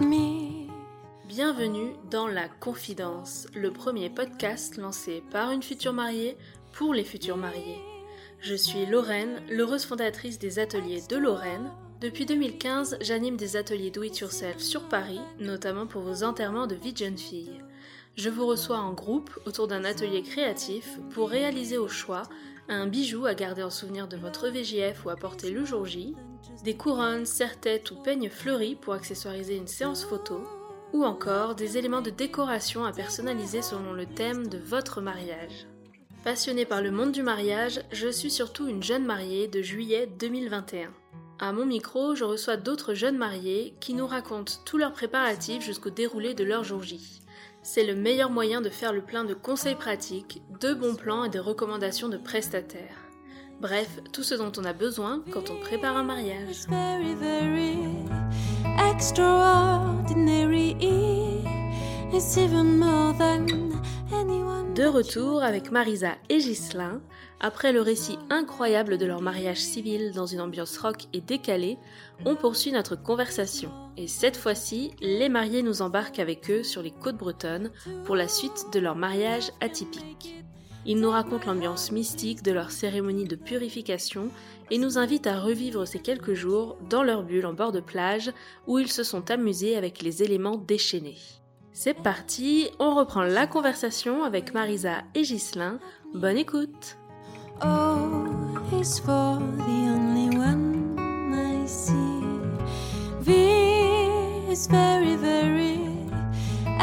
me. Bienvenue dans La Confidence, le premier podcast lancé par une future mariée pour les futurs mariés. Je suis Lorraine, l'heureuse fondatrice des ateliers de Lorraine. Depuis 2015, j'anime des ateliers do it yourself sur Paris, notamment pour vos enterrements de vie de jeune fille. Je vous reçois en groupe autour d'un atelier créatif pour réaliser au choix un bijou à garder en souvenir de votre VGF ou à porter le jour J, des couronnes, serre-têtes ou peignes fleuris pour accessoiriser une séance photo, ou encore des éléments de décoration à personnaliser selon le thème de votre mariage. Passionnée par le monde du mariage, je suis surtout une jeune mariée de juillet 2021. À mon micro, je reçois d'autres jeunes mariés qui nous racontent tous leurs préparatifs jusqu'au déroulé de leur jour J. C'est le meilleur moyen de faire le plein de conseils pratiques, de bons plans et de recommandations de prestataires. Bref, tout ce dont on a besoin quand on prépare un mariage. De retour avec Marisa et Ghislain, après le récit incroyable de leur mariage civil dans une ambiance rock et décalée, on poursuit notre conversation. Et cette fois-ci, les mariés nous embarquent avec eux sur les côtes bretonnes pour la suite de leur mariage atypique. Ils nous racontent l'ambiance mystique de leur cérémonie de purification et nous invitent à revivre ces quelques jours dans leur bulle en bord de plage où ils se sont amusés avec les éléments déchaînés. C'est parti, on reprend la conversation avec Marisa et Ghislain. Bonne écoute Oh, he's for the only one I see. V is very, very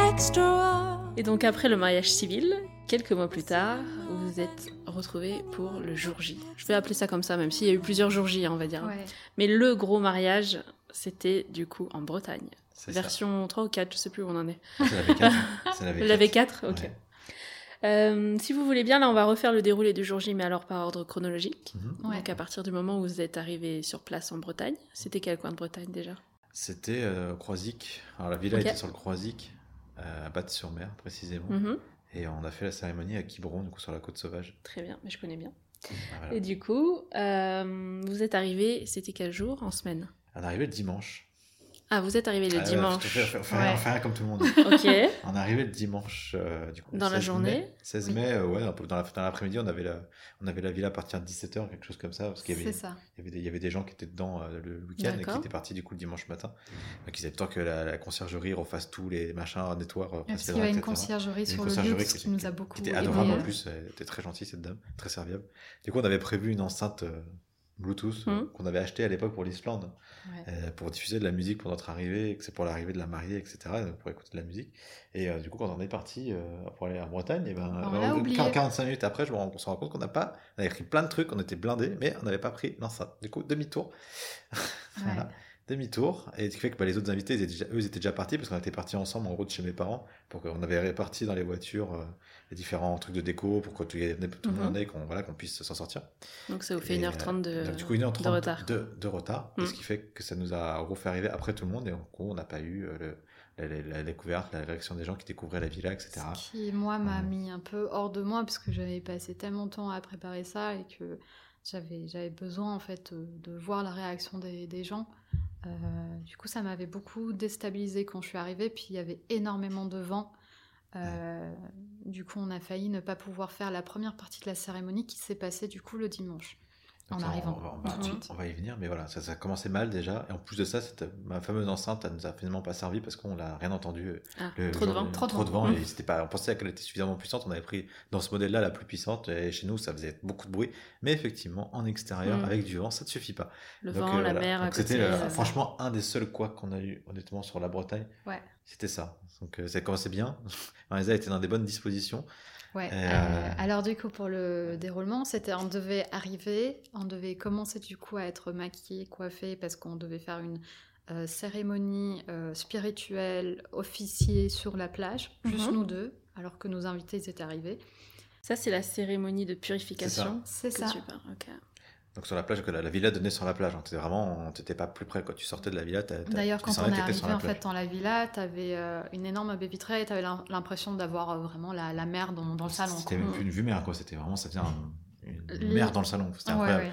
extraordinary. Et donc après le mariage civil, quelques mois plus tard, vous vous êtes retrouvés pour le jour J. Je vais appeler ça comme ça, même s'il y a eu plusieurs jours J, on va dire. Ouais. Mais le gros mariage, c'était du coup en Bretagne. C'est ça. Version 3 ou 4, je sais plus où on en est. C'est la V4. C'est la Vous l'avez V4. 4 Ok. Ouais. Euh, si vous voulez bien, là, on va refaire le déroulé du jour J, mais alors par ordre chronologique. Mhm. Ouais. Donc à partir du moment où vous êtes arrivé sur place en Bretagne, c'était quel coin de Bretagne déjà? C'était euh, Croisic. Alors la villa était sur le Croisic, euh, à Batte-sur-Mer précisément. Mhm. Et on a fait la cérémonie à Quiberon, du coup sur la côte sauvage. Très bien, mais je connais bien. Ah, voilà. Et du coup, euh, vous êtes arrivé, c'était quel jour En semaine? On est arrivé le dimanche. Ah, vous êtes arrivé le Ah, dimanche. fait, Ouais. comme tout le monde. ok. on est arrivé le dimanche. euh, du coup, Dans la 16 journée mai. 16 mai, euh, ouais, dans la- dans l'après-midi, on, avait la- on avait la villa à partir de 17h, quelque chose comme ça. Parce qu'il y avait, C'est ça. il y avait des, il y avait des gens qui étaient dedans euh, le week-end et qui étaient partis du coup le dimanche matin. Donc ils avaient besoin que la, la conciergerie refasse tous les machins, nettoie, Parce qu'il y avait une etc. conciergerie Une sur le ce qui qui nous a beaucoup qui était adorable en plus, elle était très gentille cette dame, très serviable. Du coup, on avait prévu une enceinte Bluetooth euh, Mhm. qu'on avait achetée à l'époque pour l'Islande ouais. euh, pour diffuser de la musique pour notre arrivée, que c'est pour l'arrivée de la mariée, etc. donc pour écouter de la musique. Et euh, du coup, quand on est parti euh, pour aller en Bretagne, et ben, On euh. 40 45 minutes après, je me rends, on se rend compte qu'on n'a pas, on avait pris plein de trucs, on était blindés, mais on n'avait pas pris l'enceinte. Du coup, demi-tour. voilà. Demi-tour, et ce qui fait que bah, les autres invités, ils étaient déjà- eux, ils étaient déjà partis parce qu'on était partis ensemble en route chez mes parents, pour qu'on avait réparti dans les voitures euh, les différents trucs de déco pour que tout, tout le Mhm. monde ait, qu'on voilà, qu'on puisse s'en sortir. Donc ça vous fait Et, 1h30 de, donc, du coup, 1h30 de retard. de, de retard, et Mm. ce qui fait que ça nous a refait arriver après tout le monde, et en gros, on n'a pas eu euh, le- la, la- la découverte, la réaction des gens qui découvraient la villa, etc. Ce qui, moi, m'a Ouais. mis un peu hors de moi parce que j'avais passé tellement de temps à préparer ça et que j'avais j'avais besoin en fait euh, de voir la réaction des, des gens. Euh, du coup, ça m'avait beaucoup déstabilisé quand je suis arrivée. Puis il y avait énormément de vent. Euh, Du coup, on a failli ne pas pouvoir faire la première partie de la cérémonie qui s'est passée du coup le dimanche. En ça, arrivant. On va, on va- tout de suite. on va y venir, mais voilà, ça, ça a commencé mal déjà. Et en plus de ça, cette, ma fameuse enceinte, elle nous a finalement pas servi parce qu'on l'a rien entendu. Ah, le trop de vent. Trop de trop de vent. Mm. Et c'était pas, on pensait qu'elle était suffisamment puissante. On avait pris dans ce modèle-là la plus puissante. Et chez nous, ça faisait beaucoup de bruit. Mais effectivement, en extérieur, Mm. avec du vent, ça ne suffit pas. Le Donc, vent, euh, la voilà. mer. C'était euh, franchement un des seuls quoi qu'on a eu honnêtement sur la Bretagne. Ouais. C'était ça. Donc euh, ça commençait bien. Marisa était dans des bonnes dispositions. Ouais. Euh, euh, alors du coup pour le déroulement, c'était on devait arriver, on devait commencer du coup à être maquillé, coiffé parce qu'on devait faire une euh, cérémonie euh, spirituelle officier sur la plage, juste Mhm. nous deux, alors que nos invités ils étaient arrivés. Ça, c'est la cérémonie de purification. C'est Que ça. super, ok. Donc sur la plage, que la, la villa donnait sur la plage. Donc t'étais vraiment, t'étais pas plus près quand tu sortais de la villa. D'ailleurs, quand on est arrivé en fait dans la villa, t'avais euh, une énorme baie vitrée et t'avais l'im- l'impression d'avoir euh, vraiment la, la mer dans, dans le salon. C'était quoi. même plus une vue mer, quoi. C'était vraiment, ça faisait un- une mer dans le salon. C'était ouais, incroyable. ouais.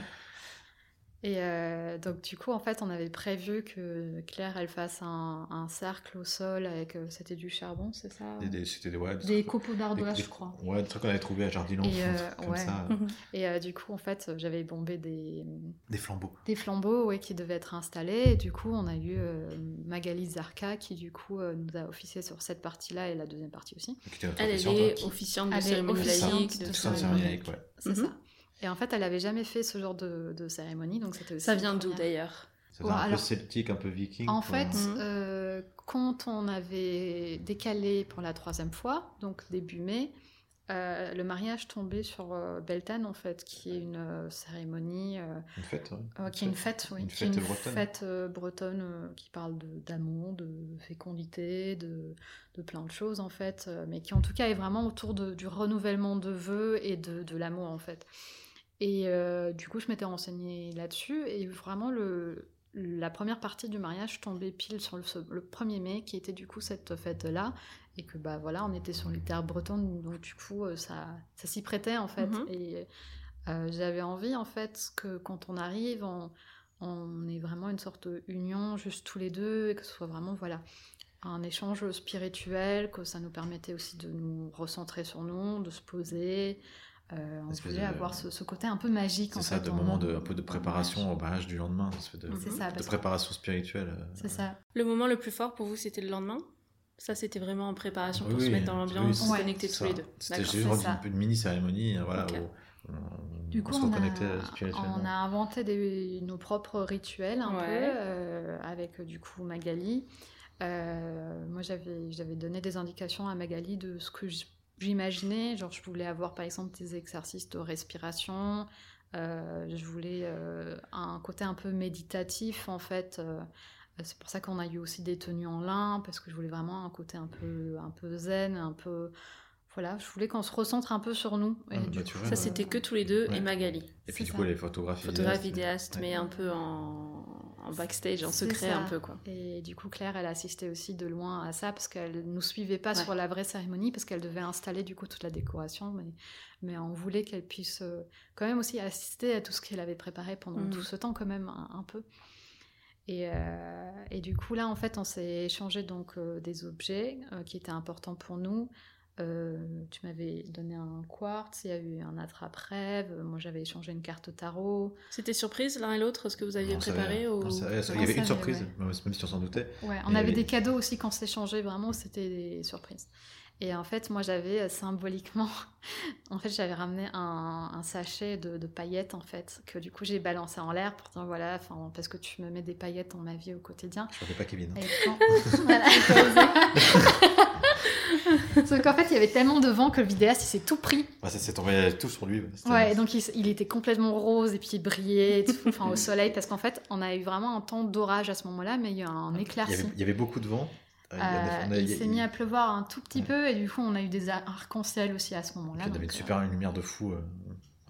Et euh, donc, du coup, en fait, on avait prévu que Claire, elle fasse un, un cercle au sol avec. euh, C'était du charbon, c'est ça Des- des- C'était des, ouais, des Des trucs- copeaux d'ardoise, je crois. Ouais, des trucs qu'on avait trouvé à Jardin Et, euh, comme ouais. ça. Et euh, du coup, en fait, j'avais bombé des, Des flambeaux. des flambeaux ouais, qui devaient être installés. Et du coup, on a eu euh, Magali Zarka qui, du coup, euh, nous a officié sur cette partie-là et la deuxième partie aussi. notre Elle, est hein. officiante de Elle est cérémonie officiante laïque, de cérémonie laïque, ouais. C'est Mhm. ça. Et en fait, elle avait jamais fait ce genre de, de cérémonie, donc c'était aussi Ça vient d'où d'ailleurs Ça faisait un alors- peu celtique, un peu viking. En fait, euh, quand on avait décalé pour la troisième fois, donc début mai, euh, le mariage tombait sur euh, Beltane, en fait, qui est une euh, cérémonie, euh, Une fête, ouais. euh, qui est une fête, oui, Une qui est fête une bretonne. fête euh, bretonne euh, qui parle de- d'amour, de, fécondité, de, de plein de choses, en fait, euh, mais qui en tout cas est vraiment autour de- du renouvellement de vœux et de, de l'amour, en fait. Et euh, du coup, je m'étais renseignée là-dessus, et vraiment, le, la première partie du mariage tombait pile sur le, le 1er mai, qui était du coup cette fête-là, et que bah voilà, on était sur les terres bretonnes, donc du coup, euh, ça, ça s'y prêtait en fait. Mhm. Et euh, j'avais envie en fait que quand on arrive, on, on ait vraiment une sorte d'union, juste tous les deux, et que ce soit vraiment voilà un échange spirituel, que ça nous permettait aussi de nous recentrer sur nous, de se poser. Euh, on Espèce voulait de- avoir ce, ce côté un peu magique. C'est en ça, fait, de moment de, un peu de préparation au mariage du lendemain, de, C'est ça, de que- préparation spirituelle. euh, C'est ça. Le moment le plus fort pour vous, c'était le lendemain? Ça, c'était vraiment en préparation pour Oui, se oui, mettre dans oui, l'ambiance, c'est- se Ouais. connecter tous ça. les deux. C'était juste une, une mini cérémonie, euh, voilà, Ok. où on, Du on coup, se on reconnectait a, spirituellement. on a inventé des- nos propres rituels un Ouais. peu euh, avec du coup Magali. Euh, moi, j'avais donné des indications à Magali de ce que j- j'imaginais. Genre, je voulais avoir par exemple des exercices de respiration. Euh, je voulais euh, un côté un peu méditatif en fait. Euh, c'est pour ça qu'on a eu aussi des tenues en lin parce que je voulais vraiment un côté un peu un peu zen, un peu voilà. Je voulais qu'on se recentre un peu sur nous. Et Ah, du bah, coup, Ça, euh, c'était que tous les deux Ouais. et Magali. Et puis du ça. coup, les photographes, Photographe, vidéastes, vidéaste, mais un peu en, en backstage, en secret ça. un peu, quoi. Et du coup, Claire, elle assistait aussi de loin à ça parce qu'elle nous suivait pas Ouais. sur la vraie cérémonie parce qu'elle devait installer du coup toute la décoration, mais, mais on voulait qu'elle puisse euh, quand même aussi assister à tout ce qu'elle avait préparé pendant Mhm. tout ce temps quand même un, un peu. Et, euh, et du coup là, en fait, on s'est échangé donc euh, des objets euh, qui étaient importants pour nous. Euh, tu m'avais donné un quartz, il y a eu un attrape-rêve, moi j'avais échangé une carte tarot. C'était surprise l'un et l'autre ce que vous aviez On savait- préparé ou... on savait- il y On avait une savait, surprise, ouais. même si on s'en doutait. Ouais, on Et- avait des cadeaux aussi qu'on s'échangeait, vraiment, c'était des surprises. Et en fait, moi, j'avais euh, symboliquement, en fait, j'avais ramené un, un sachet de, de paillettes, en fait, que du coup, j'ai balancé en l'air pour dire, voilà, enfin, parce que tu me mets des paillettes dans ma vie au quotidien. Je ne pas Kevin. hein. Et quand... Sauf qu'en fait, il y avait tellement de vent que le vidéaste, il s'est tout pris. Ouais, ça s'est tombé tout sur lui. Ouais, donc il, était complètement rose et puis il brillait, et tout, enfin, au soleil, parce qu'en fait, on a eu vraiment un temps d'orage à ce moment-là, mais il y a eu un il, y éclairci. avait, il y avait beaucoup de vent. Euh, il Euh, on il s'est mis à pleuvoir un tout petit Ouais. peu et du coup on a eu des ar- arcs-en-ciel aussi à ce moment-là. y avait une donc, super lumière de fou. euh,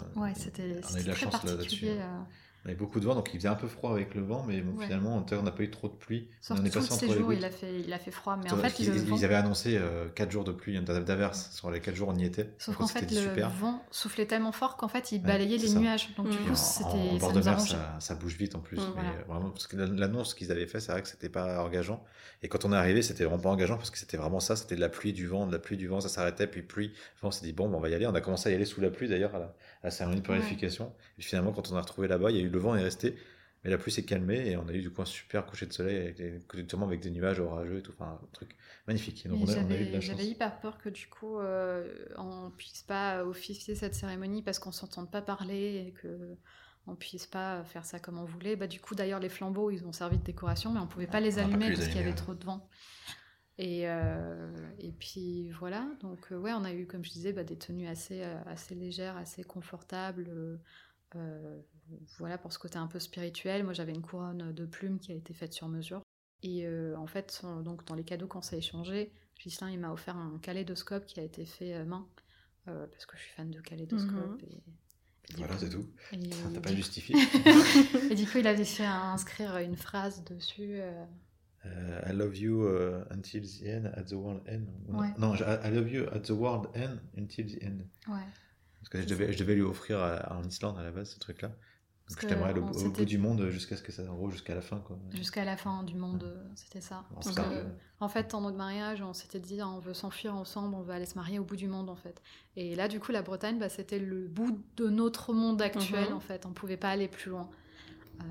euh, Ouais, c'était on très chance particulier. euh. On avait beaucoup de vent, donc il faisait un peu froid avec le vent, mais bon, Ouais. finalement, en on n'a pas eu trop de pluie. Sur on est passé entre les gouttes. il a, fait, il a fait froid, mais en fait ils, le vent... ils avaient annoncé 4 jours de pluie, d'averse. Sur les 4 jours, on y était. Sauf qu'en fait le super. vent soufflait tellement fort qu'en fait il balayait les ça. nuages. Donc du coup c'était en, bord de mer, ça, ça bouge vite en plus. Mm, mais voilà. euh, vraiment, parce que l'annonce qu'ils avaient fait, c'est vrai que c'était pas engageant. Et quand on est arrivé, c'était vraiment pas engageant parce que c'était vraiment ça. C'était de la pluie, du vent, de la pluie, du vent. Ça s'arrêtait, puis pluie. Enfin, on s'est dit bon, ben, on va y aller. On a commencé à y aller sous la pluie d'ailleurs à la, à la cérémonie de purification. Et finalement, quand on a retrouvé là-bas, il y a eu le vent est resté. Mais la pluie s'est calmée et on a eu du coup un super coucher de soleil, avec des, avec des nuages orageux et tout. Enfin, un truc magnifique. Donc Et on a, on a eu de la chance. j'avais hyper peur que du coup euh, on puisse pas officier cette cérémonie parce qu'on s'entende pas parler et que on puisse pas faire ça comme on voulait. Bah du coup d'ailleurs les flambeaux ils ont servi de décoration mais on pouvait pas les On a pas pu allumer les parce qu'il y avait trop de vent. Et, euh, et puis voilà, donc euh, ouais, on a eu, comme je disais, bah, des tenues assez, euh, assez légères, assez confortables. euh, voilà, pour ce côté un peu spirituel. Moi, j'avais une couronne de plumes qui a été faite sur mesure. Et euh, en fait, donc, dans les cadeaux qu'on s'est échangés, Gislain, il m'a offert un kaléidoscope qui a été fait euh, main, euh, parce que je suis fan de kaléidoscope. Mhm. et- et du Voilà, c'est tout. et T'as pas justifié. et du coup, il avait fait inscrire une phrase dessus. euh, I love you uh, until the end, at the world end. Non Ouais. Non, je- I love you at the world end, until the end. ouais. Parce que je devais, je devais lui offrir à- en Islande à la base ce truc-là. Parce je t'aimerais que au, au bout du monde jusqu'à ce que ça, en gros, jusqu'à la fin, quoi. Jusqu'à la fin du monde, euh, c'était ça. Parce que, en fait, en notre mariage, on s'était dit, on veut s'enfuir ensemble, on veut aller se marier au bout du monde, en fait. Et là, du coup, la Bretagne, bah, c'était le bout de notre monde actuel, Mhm. en fait. On pouvait pas aller plus loin. Euh,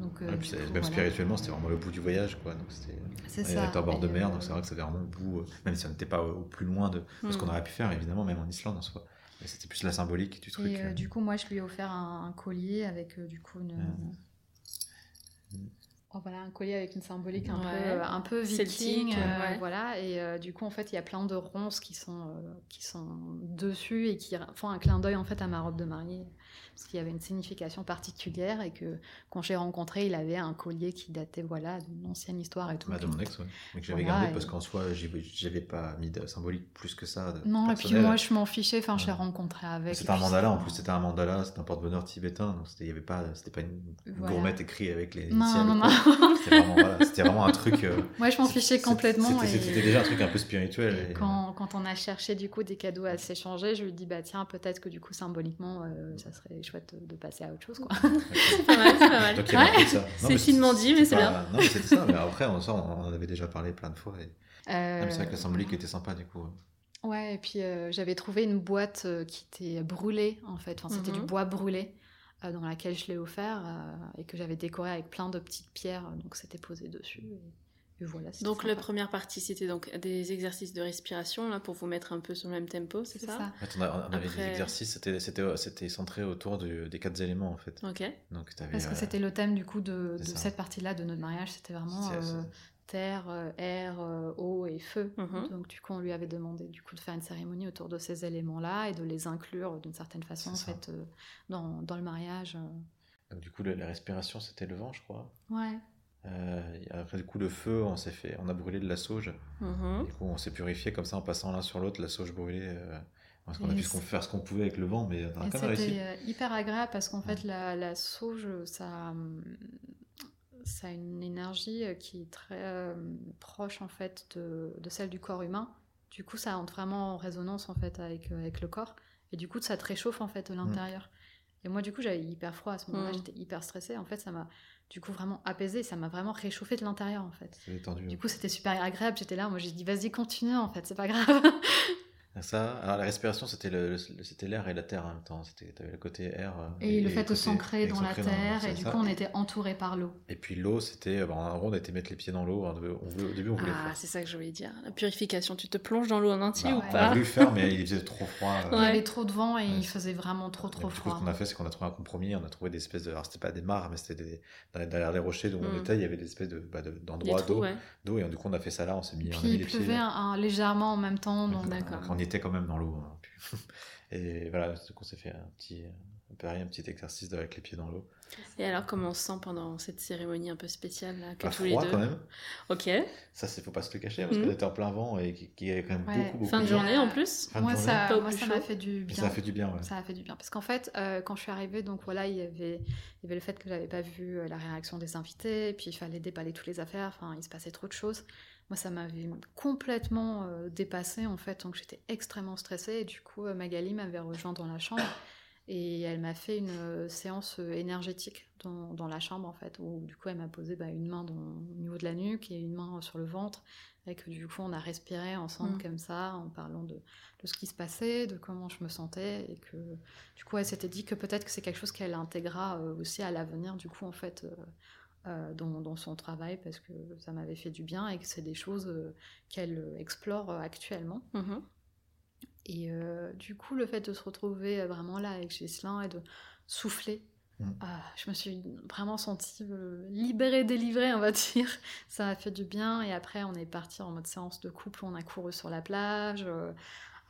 donc, euh, Ouais, du puis c'est- coup, même voilà. spirituellement, c'était vraiment le bout du voyage, quoi. Donc c'était. C'est On ça. était en bord de mer, euh, donc c'est vrai que c'était vraiment au bout, euh, même si on n'était pas au, au plus loin de, de ce Mm. qu'on aurait pu faire, évidemment, même en Islande en soi. C'était plus la symbolique du truc. Et euh, euh. du coup, moi, je lui ai offert un, un collier avec euh, du coup une. Oh, voilà, un collier avec une symbolique un Ouais. peu, euh, un peu Celtique, viking, euh, ouais. voilà. Et euh, du coup, en fait, il y a plein de ronces qui sont euh, qui sont dessus et qui font un clin d'œil en fait à ma robe de mariée, parce qu'il y avait une signification particulière et que quand j'ai rencontré, il avait un collier qui datait voilà d'une ancienne histoire et tout. Bah, de mon ex, ouais. Mais que j'avais Voilà, gardé et- parce qu'en soi, j'avais pas mis de symbolique plus que ça. de Non, et puis moi, je m'en fichais. Enfin, je l'ai rencontré avec. C'était un mandala, en plus c'était un mandala, c'était un porte-bonheur tibétain, donc c'était il y avait pas, c'était pas une Voilà. gourmette écrite avec les Non, initiales, non, non. C'était vraiment, voilà, c'était vraiment un truc. euh, Moi, je m'en fichais complètement. C'était déjà un truc un peu spirituel. Et et- quand, quand on a cherché du coup des cadeaux à s'échanger, je lui dis bah tiens peut-être que du coup symboliquement euh, ça serait chouette de passer à autre chose quoi. C'est pas mal, c'est pas mal. C'est finement dit, mais c'est pas- bien. Non, c'était ça, mais après, on, en avait déjà parlé plein de fois. Et... Euh, Ah, c'est vrai que la symbolique était sympa du coup. Ouais et puis euh, j'avais trouvé une boîte euh, qui était brûlée en fait, enfin c'était Mhm. du bois brûlé dans laquelle je l'ai offert euh, et que j'avais décoré avec plein de petites pierres donc c'était posé dessus et, et voilà. c'était Donc la première partie, c'était donc des exercices de respiration là pour vous mettre un peu sur le même tempo, c'est ça, ça. En fait, on, a- on avait des Après- exercices, c'était- c'était c'était centré autour du- des quatre éléments en fait. Ok. Donc, Parce que euh, c'était le thème du coup de, cette partie-là de notre mariage, c'était vraiment euh, terre, euh, air, euh, eau et feu. Mhm. Donc du coup, on lui avait demandé du coup de faire une cérémonie autour de ces éléments-là et de les inclure d'une certaine façon en fait euh, dans, dans le mariage. euh. donc, du coup, la respiration, c'était le vent, je crois. Ouais. Euh, après, du coup, le feu, on s'est fait, on a brûlé de la sauge. Mhm. Du coup, on s'est purifié comme ça en passant l'un sur l'autre, la sauge brûlée. euh, parce qu'on a pu faire ce qu'on pouvait avec le vent, mais on a Et quand même réussi. c'était euh, hyper agréable parce qu'en fait la, la sauge, ça, hum, ça a une énergie euh, qui est très euh, proche en fait de, de celle du corps humain. Du coup, ça entre vraiment en résonance en fait avec, euh, avec le corps. Et du coup, ça te réchauffe en fait de l'intérieur. Et moi, du coup, j'avais hyper froid à ce moment-là. Mm. J'étais hyper stressée. En fait, ça m'a du coup vraiment apaisé. Ça m'a vraiment réchauffé de l'intérieur en fait. Du coup, c'était super agréable. J'étais là, moi, j'ai dit, vas-y, continue en fait, c'est pas grave. Ça, alors la respiration, c'était le, le- c'était l'air et la terre en même temps. C'était, t'avais le côté air. euh, Et, le fait de s'ancrer dans la terre. Et du ça. coup, on était entouré par l'eau. Et puis l'eau, c'était, bah, en gros, on était mettre les pieds dans l'eau. On devait- on voulait- au début, on voulait Ah, faire. c'est ça que je voulais dire. La purification, tu te plonges dans l'eau en entier Bah, ou on a pas voulu le faire, mais il faisait trop froid. euh. Il y avait trop de vent et Ouais. il faisait vraiment trop trop Donc, du coup, ce froid. qu'on a fait, c'est qu'on a trouvé un compromis. On a trouvé des espèces de. Alors, c'était pas des mares, mais c'était des. dans- Derrière les rochers où on Mm. était, il y avait des espèces de, bah, d'endroits d'eau, ouais. d'eau. Et du coup, on a fait ça là. On s'est mis, Puis il pleuvait légèrement en même temps, D'accord. Y était quand même dans l'eau. hein. Et voilà, donc on s'est fait un petit, pareil, un petit exercice avec les pieds dans l'eau. Et alors, comment on se sent pendant cette cérémonie un peu spéciale là, que Pas tous les froid deux quand même. Ok. Ça, c'est faut pas se le cacher parce Mhm. qu'on était en plein vent et qui, qui est quand même Ouais. beaucoup, beaucoup. Fin de Et, journée en plus. Fin de Moi, journée. ça, moi, m'a fait du bien. ça a fait du bien, ouais. Ça a fait du bien. Parce qu'en fait, euh, quand je suis arrivée, donc voilà, il y avait, il y avait le fait que j'avais pas vu euh, la réaction des invités, puis il fallait déballer toutes les affaires, enfin, il se passait trop de choses. Moi, ça m'avait complètement euh, dépassée, en fait, donc j'étais extrêmement stressée, et du coup, euh, Magali m'avait rejoint dans la chambre, et elle m'a fait une euh, séance euh, énergétique dans, dans la chambre, en fait, où du coup, elle m'a posé bah, une main dans, au niveau de la nuque et une main sur le ventre, et que du coup, on a respiré ensemble Mm. comme ça, en parlant de, de ce qui se passait, de comment je me sentais, et que du coup, elle s'était dit que peut-être que c'est quelque chose qu'elle intégrera euh, aussi à l'avenir, du coup, en fait, euh, dans, dans son travail, parce que ça m'avait fait du bien et que c'est des choses euh, qu'elle euh, explore euh, actuellement. Mhm. Et euh, du coup, le fait de se retrouver euh, vraiment là avec Gislin et de souffler, Mm. ah, je me suis vraiment sentie euh, libérée, délivrée, on va dire. Ça a fait du bien. Et après, on est parti en mode séance de couple, on a couru sur la plage. euh,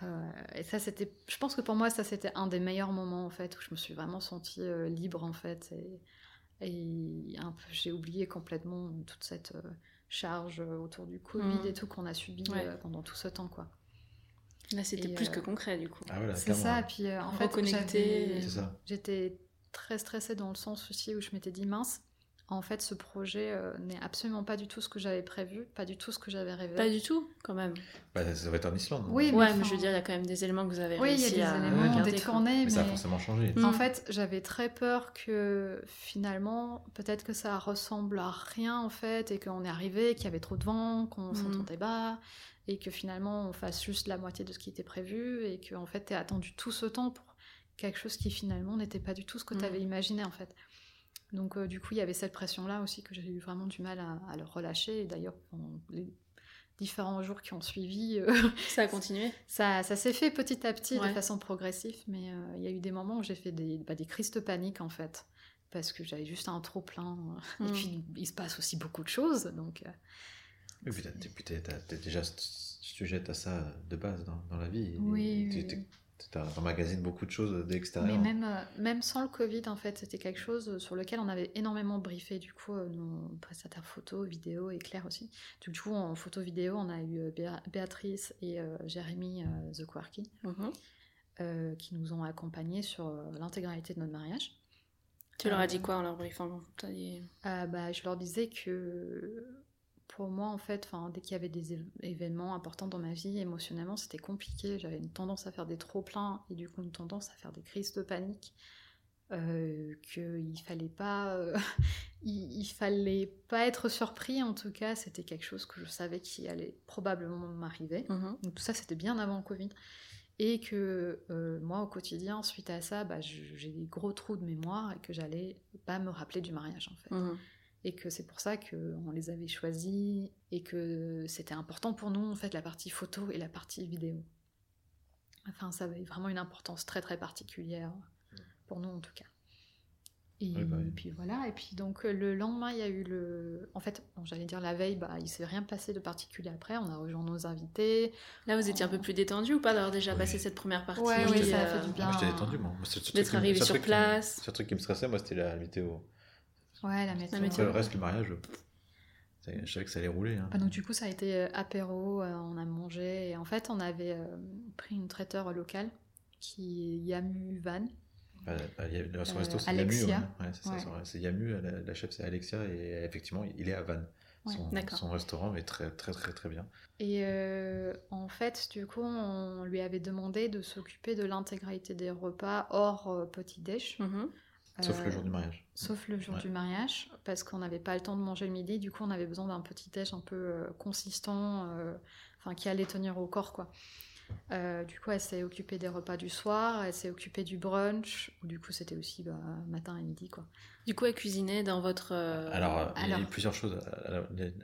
euh, et ça, c'était. Je pense que pour moi, ça, c'était un des meilleurs moments, en fait, où je me suis vraiment sentie euh, libre, en fait. Et, et un peu, j'ai oublié complètement toute cette euh, charge euh, autour du Covid Mm. et tout qu'on a subi Ouais. euh, pendant tout ce temps, quoi. Là, c'était plus euh, que concret du coup. Ah voilà, C'est ça, puis euh, en fait, j'étais très stressée dans le sens aussi où je m'étais dit mince, En fait, ce projet euh, n'est absolument pas du tout ce que j'avais prévu, pas du tout ce que j'avais rêvé. Pas du tout, quand même. Bah, ça va être en Islande. non Oui, ouais, mais mais je veux dire, il y a quand même des éléments que vous avez Oui, il y a réussi des à éléments, tournées, Mais ça a forcément changé. Mm. En fait, j'avais très peur que finalement, peut-être que ça ressemble à rien en fait, et qu'on est arrivé, qu'il y avait trop de vent, qu'on Mhm. s'entendait pas, et que finalement on fasse juste la moitié de ce qui était prévu, et que en fait t'aies attendu tout ce temps pour quelque chose qui finalement n'était pas du tout ce que Mhm. tu avais imaginé en fait. Donc euh, du coup, il y avait cette pression-là aussi que j'ai eu vraiment du mal à, à le relâcher. Et d'ailleurs, pendant les différents jours qui ont suivi, euh, Ça a continué? Ça, ça s'est fait petit à petit Ouais. de façon progressive, mais euh, il y a eu des moments où j'ai fait des, bah, des crises de panique en fait, parce que j'avais juste un trop plein. Et Mm. puis il se passe aussi beaucoup de choses, donc euh, Et puis, t'es- déjà sujette à ça de base dans, dans la vie. Oui, t'es- oui. emmagasines beaucoup de choses de mais l'extérieur. même, euh, même sans le Covid en fait, c'était quelque chose sur lequel on avait énormément briefé du coup euh, nos prestataires photo, vidéo et Claire aussi. Du coup en photo vidéo, on a eu euh, Béa- Béatrice et euh, Jérémy euh, The Quarky. Mhm. euh, qui nous ont accompagnés sur euh, l'intégralité de notre mariage. Tu leur as Euh, dit quoi en leur briefant? Dit- Euh, bah, je leur disais que pour moi, en fait, dès qu'il y avait des év- événements importants dans ma vie, émotionnellement, c'était compliqué. J'avais une tendance à faire des trop-pleins et du coup une tendance à faire des crises de panique. Euh, qu'il fallait pas euh, il, il fallait pas être surpris en tout cas c'était quelque chose que je savais qui allait probablement m'arriver Mhm. donc tout ça, c'était bien avant le Covid. Et que euh, moi, au quotidien, suite à ça, bah, j'ai des gros trous de mémoire et que j'allais pas me rappeler du mariage, en fait. Mhm. Et que c'est pour ça qu'on les avait choisis et que c'était important pour nous, en fait, la partie photo et la partie vidéo. Enfin, ça avait vraiment une importance très, très particulière pour nous, en tout cas. Et bah oui. puis voilà, et puis donc euh, le lendemain, il y a eu le... En fait, bon, j'allais dire la veille, bah, il s'est rien passé de particulier après, on a rejoint nos invités, Là, vous étiez un peu plus détendu ou pas d'avoir déjà Oui. passé cette première partie Ouais, oui, euh, ça a fait du bien. Moi, j'étais détendu, moi. C'est D'être arrivé sur me- place. Le seul truc qui me stressait, moi, c'était la météo. Ouais, la météo. météo. Après, le reste, le mariage, je savais que ça allait rouler. hein. Bah, donc du coup, ça a été euh, apéro, euh, on a mangé. Et en fait, on avait euh, pris une traiteur locale qui est Yamu Van. Son Euh, resto, c'est Alexia. Yamu. ouais. Ouais, c'est Ouais. Yamu, la, la chef, c'est Alexia, et effectivement, il est à Vannes. Ouais, son, restaurant est très, très, très, très bien. Et euh, en fait, du coup, on lui avait demandé de s'occuper de l'intégralité des repas hors euh, petit déj. Mhm. Sauf le Euh, jour du mariage. Sauf le jour Ouais. du mariage, parce qu'on n'avait pas le temps de manger le midi, du coup on avait besoin d'un petit déj un peu euh, consistant, euh, enfin qui allait tenir au corps quoi. Euh, du coup elle s'est occupée des repas du soir, elle s'est occupée du brunch, où du coup c'était aussi bah, matin et midi quoi. Du coup, elle cuisinait dans votre. euh, Alors, euh, il y a plusieurs choses.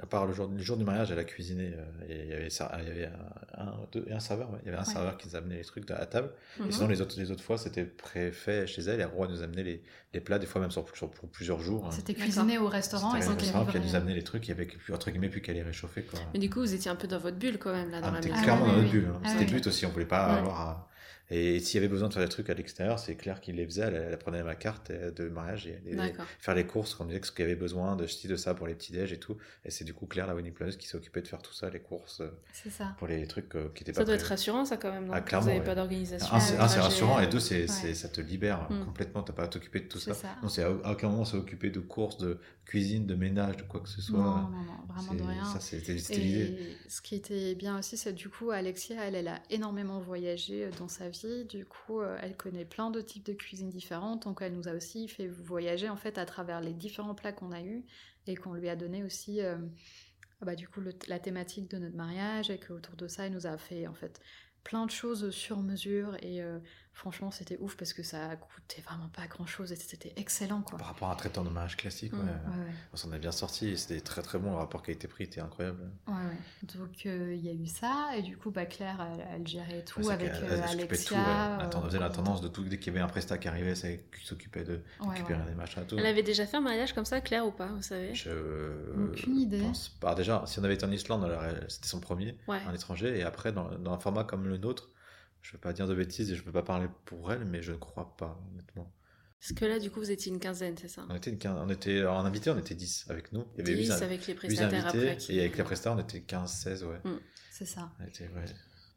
À part le jour, le jour du mariage, elle a cuisiné. euh, et il y avait, il y avait un, deux- et un serveur. ouais. Il y avait un Ouais. serveur qui nous amenait les trucs à table. mhm. Et sinon, les autres, les autres fois, c'était préfet chez elle. Et Roi nous amenait les, les plats, des fois même sur, sur- pour plusieurs jours. hein. C'était cuisiné au restaurant et restaurant qui livré. nous amenait les trucs. Il y avait plus- entre guillemets plus qu'à les réchauffer. Quoi. Mais du coup, vous étiez un peu dans votre bulle quand même, là, dans Ah, la maison. clairement Ah dans oui, notre oui. bulle. hein. Ah C'était oui. le but aussi. On voulait pas Ouais. avoir à- Et s'il y avait besoin de faire des trucs à l'extérieur, c'est Claire qui les faisait. Elle, elle prenait ma carte euh, de mariage et allait faire les courses. On disait ce qu'il y avait besoin de ci, de ça pour les petits déj et tout. Et c'est du coup Claire, la wedding planeuse, qui s'est occupée de faire tout ça, les courses euh, C'est ça. pour les trucs euh, qui étaient Ça pas doit être prévus. rassurant, ça, quand même, non? Ah, Vous clairement, n'avez ouais. pas d'organisation. Un, c'est rassurant, et deux, c'est, Ouais. ça te libère Mm. complètement. T'as pas à t'occuper de tout ça. Ça. Non, c'est à, à aucun moment occupé de courses, de cuisine, de ménage, de quoi que ce soit. Non, non, non, vraiment de rien. Ça, c'était, l'idée. Ce qui était bien aussi, c'est du coup, Alexia, elle, elle a énormément voyagé dans sa Du coup, euh, elle connaît plein de types de cuisine différentes. Donc, elle nous a aussi fait voyager en fait à travers les différents plats qu'on a eus et qu'on lui a donné aussi, euh, ah bah, du coup, la thématique de notre mariage et qu'autour de ça, elle nous a fait en fait plein de choses sur mesure. Et euh, franchement, c'était ouf parce que ça coûtait vraiment pas grand chose et c'était excellent quoi. Par rapport à un traiteur de mariage classique, Mm. ouais, Ouais, ouais. on s'en est bien sorti. et C'était très très bon. Le rapport qualité-prix était incroyable. Ouais, ouais. Donc euh, il y a eu ça, et du coup, bah, Claire, elle, elle gérait tout avec euh, elle s'occupait de Alexia. tout, ouais. Attends, on euh, faisait la tendance de tout. Dès qu'il y avait un prestat qui arrivait, c'est qui s'occupait de récupérer ouais. des machins et tout. Elle avait déjà fait un mariage comme ça, Claire, ou pas, vous savez? Je Aucune idée. pense pas. Déjà, si on avait été en Islande, alors, elle- c'était son premier, Ouais. un étranger. Et après, dans, dans un format comme le nôtre, je ne veux pas dire de bêtises et je ne peux pas parler pour elle, mais je ne crois pas, honnêtement. Parce que là, du coup, vous étiez une quinzaine, c'est ça? On était, une quin- on était en invité, on était 10 avec nous. Il y avait 10 8, avec les prestataires invités après. qui- et avec les prestataires, on était 15-16, ouais. C'est ça. On était, ouais.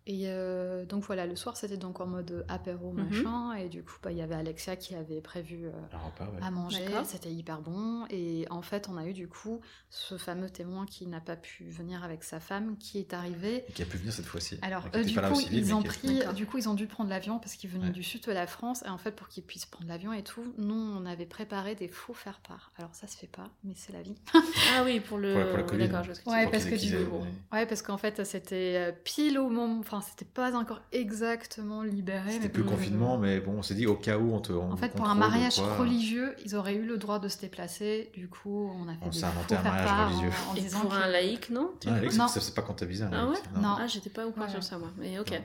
Et euh, donc voilà, le soir c'était donc en mode apéro Mhm. machin, et du coup bah, il y avait Alexia qui avait prévu euh, Un repas, ouais. à manger, c'était hyper bon. Et en fait, on a eu du coup ce fameux témoin qui n'a pas pu venir avec sa femme, qui est arrivé. Et qui a pu venir cette fois-ci. Alors euh, du coup, civil, ils ont pris, du coup, ils ont dû prendre l'avion parce qu'ils venaient Ouais. du sud de la France. Et en fait, pour qu'ils puissent prendre l'avion et tout, nous, on avait préparé des faux faire-part. Alors ça se fait pas, mais c'est la vie. Ah oui, pour le. Pour la- pour la Covid, Ouais, parce que du coup, ouais, parce qu'en fait, c'était euh, pile au moment, enfin, c'était pas encore exactement libéré. C'était plus confinement, mais bon, on s'est dit au cas où on te. on En fait, pour un mariage religieux, ils auraient eu le droit de se déplacer. Du coup, on a fait On s'est inventé un mariage religieux. en, en Et disant pour que- un laïc, non vois Alex, Non. c'est- c'est pas comptabilisé. Ah ouais? Non. Ah, j'étais pas au courant Ouais. sur ça, moi. Mais ok. Non.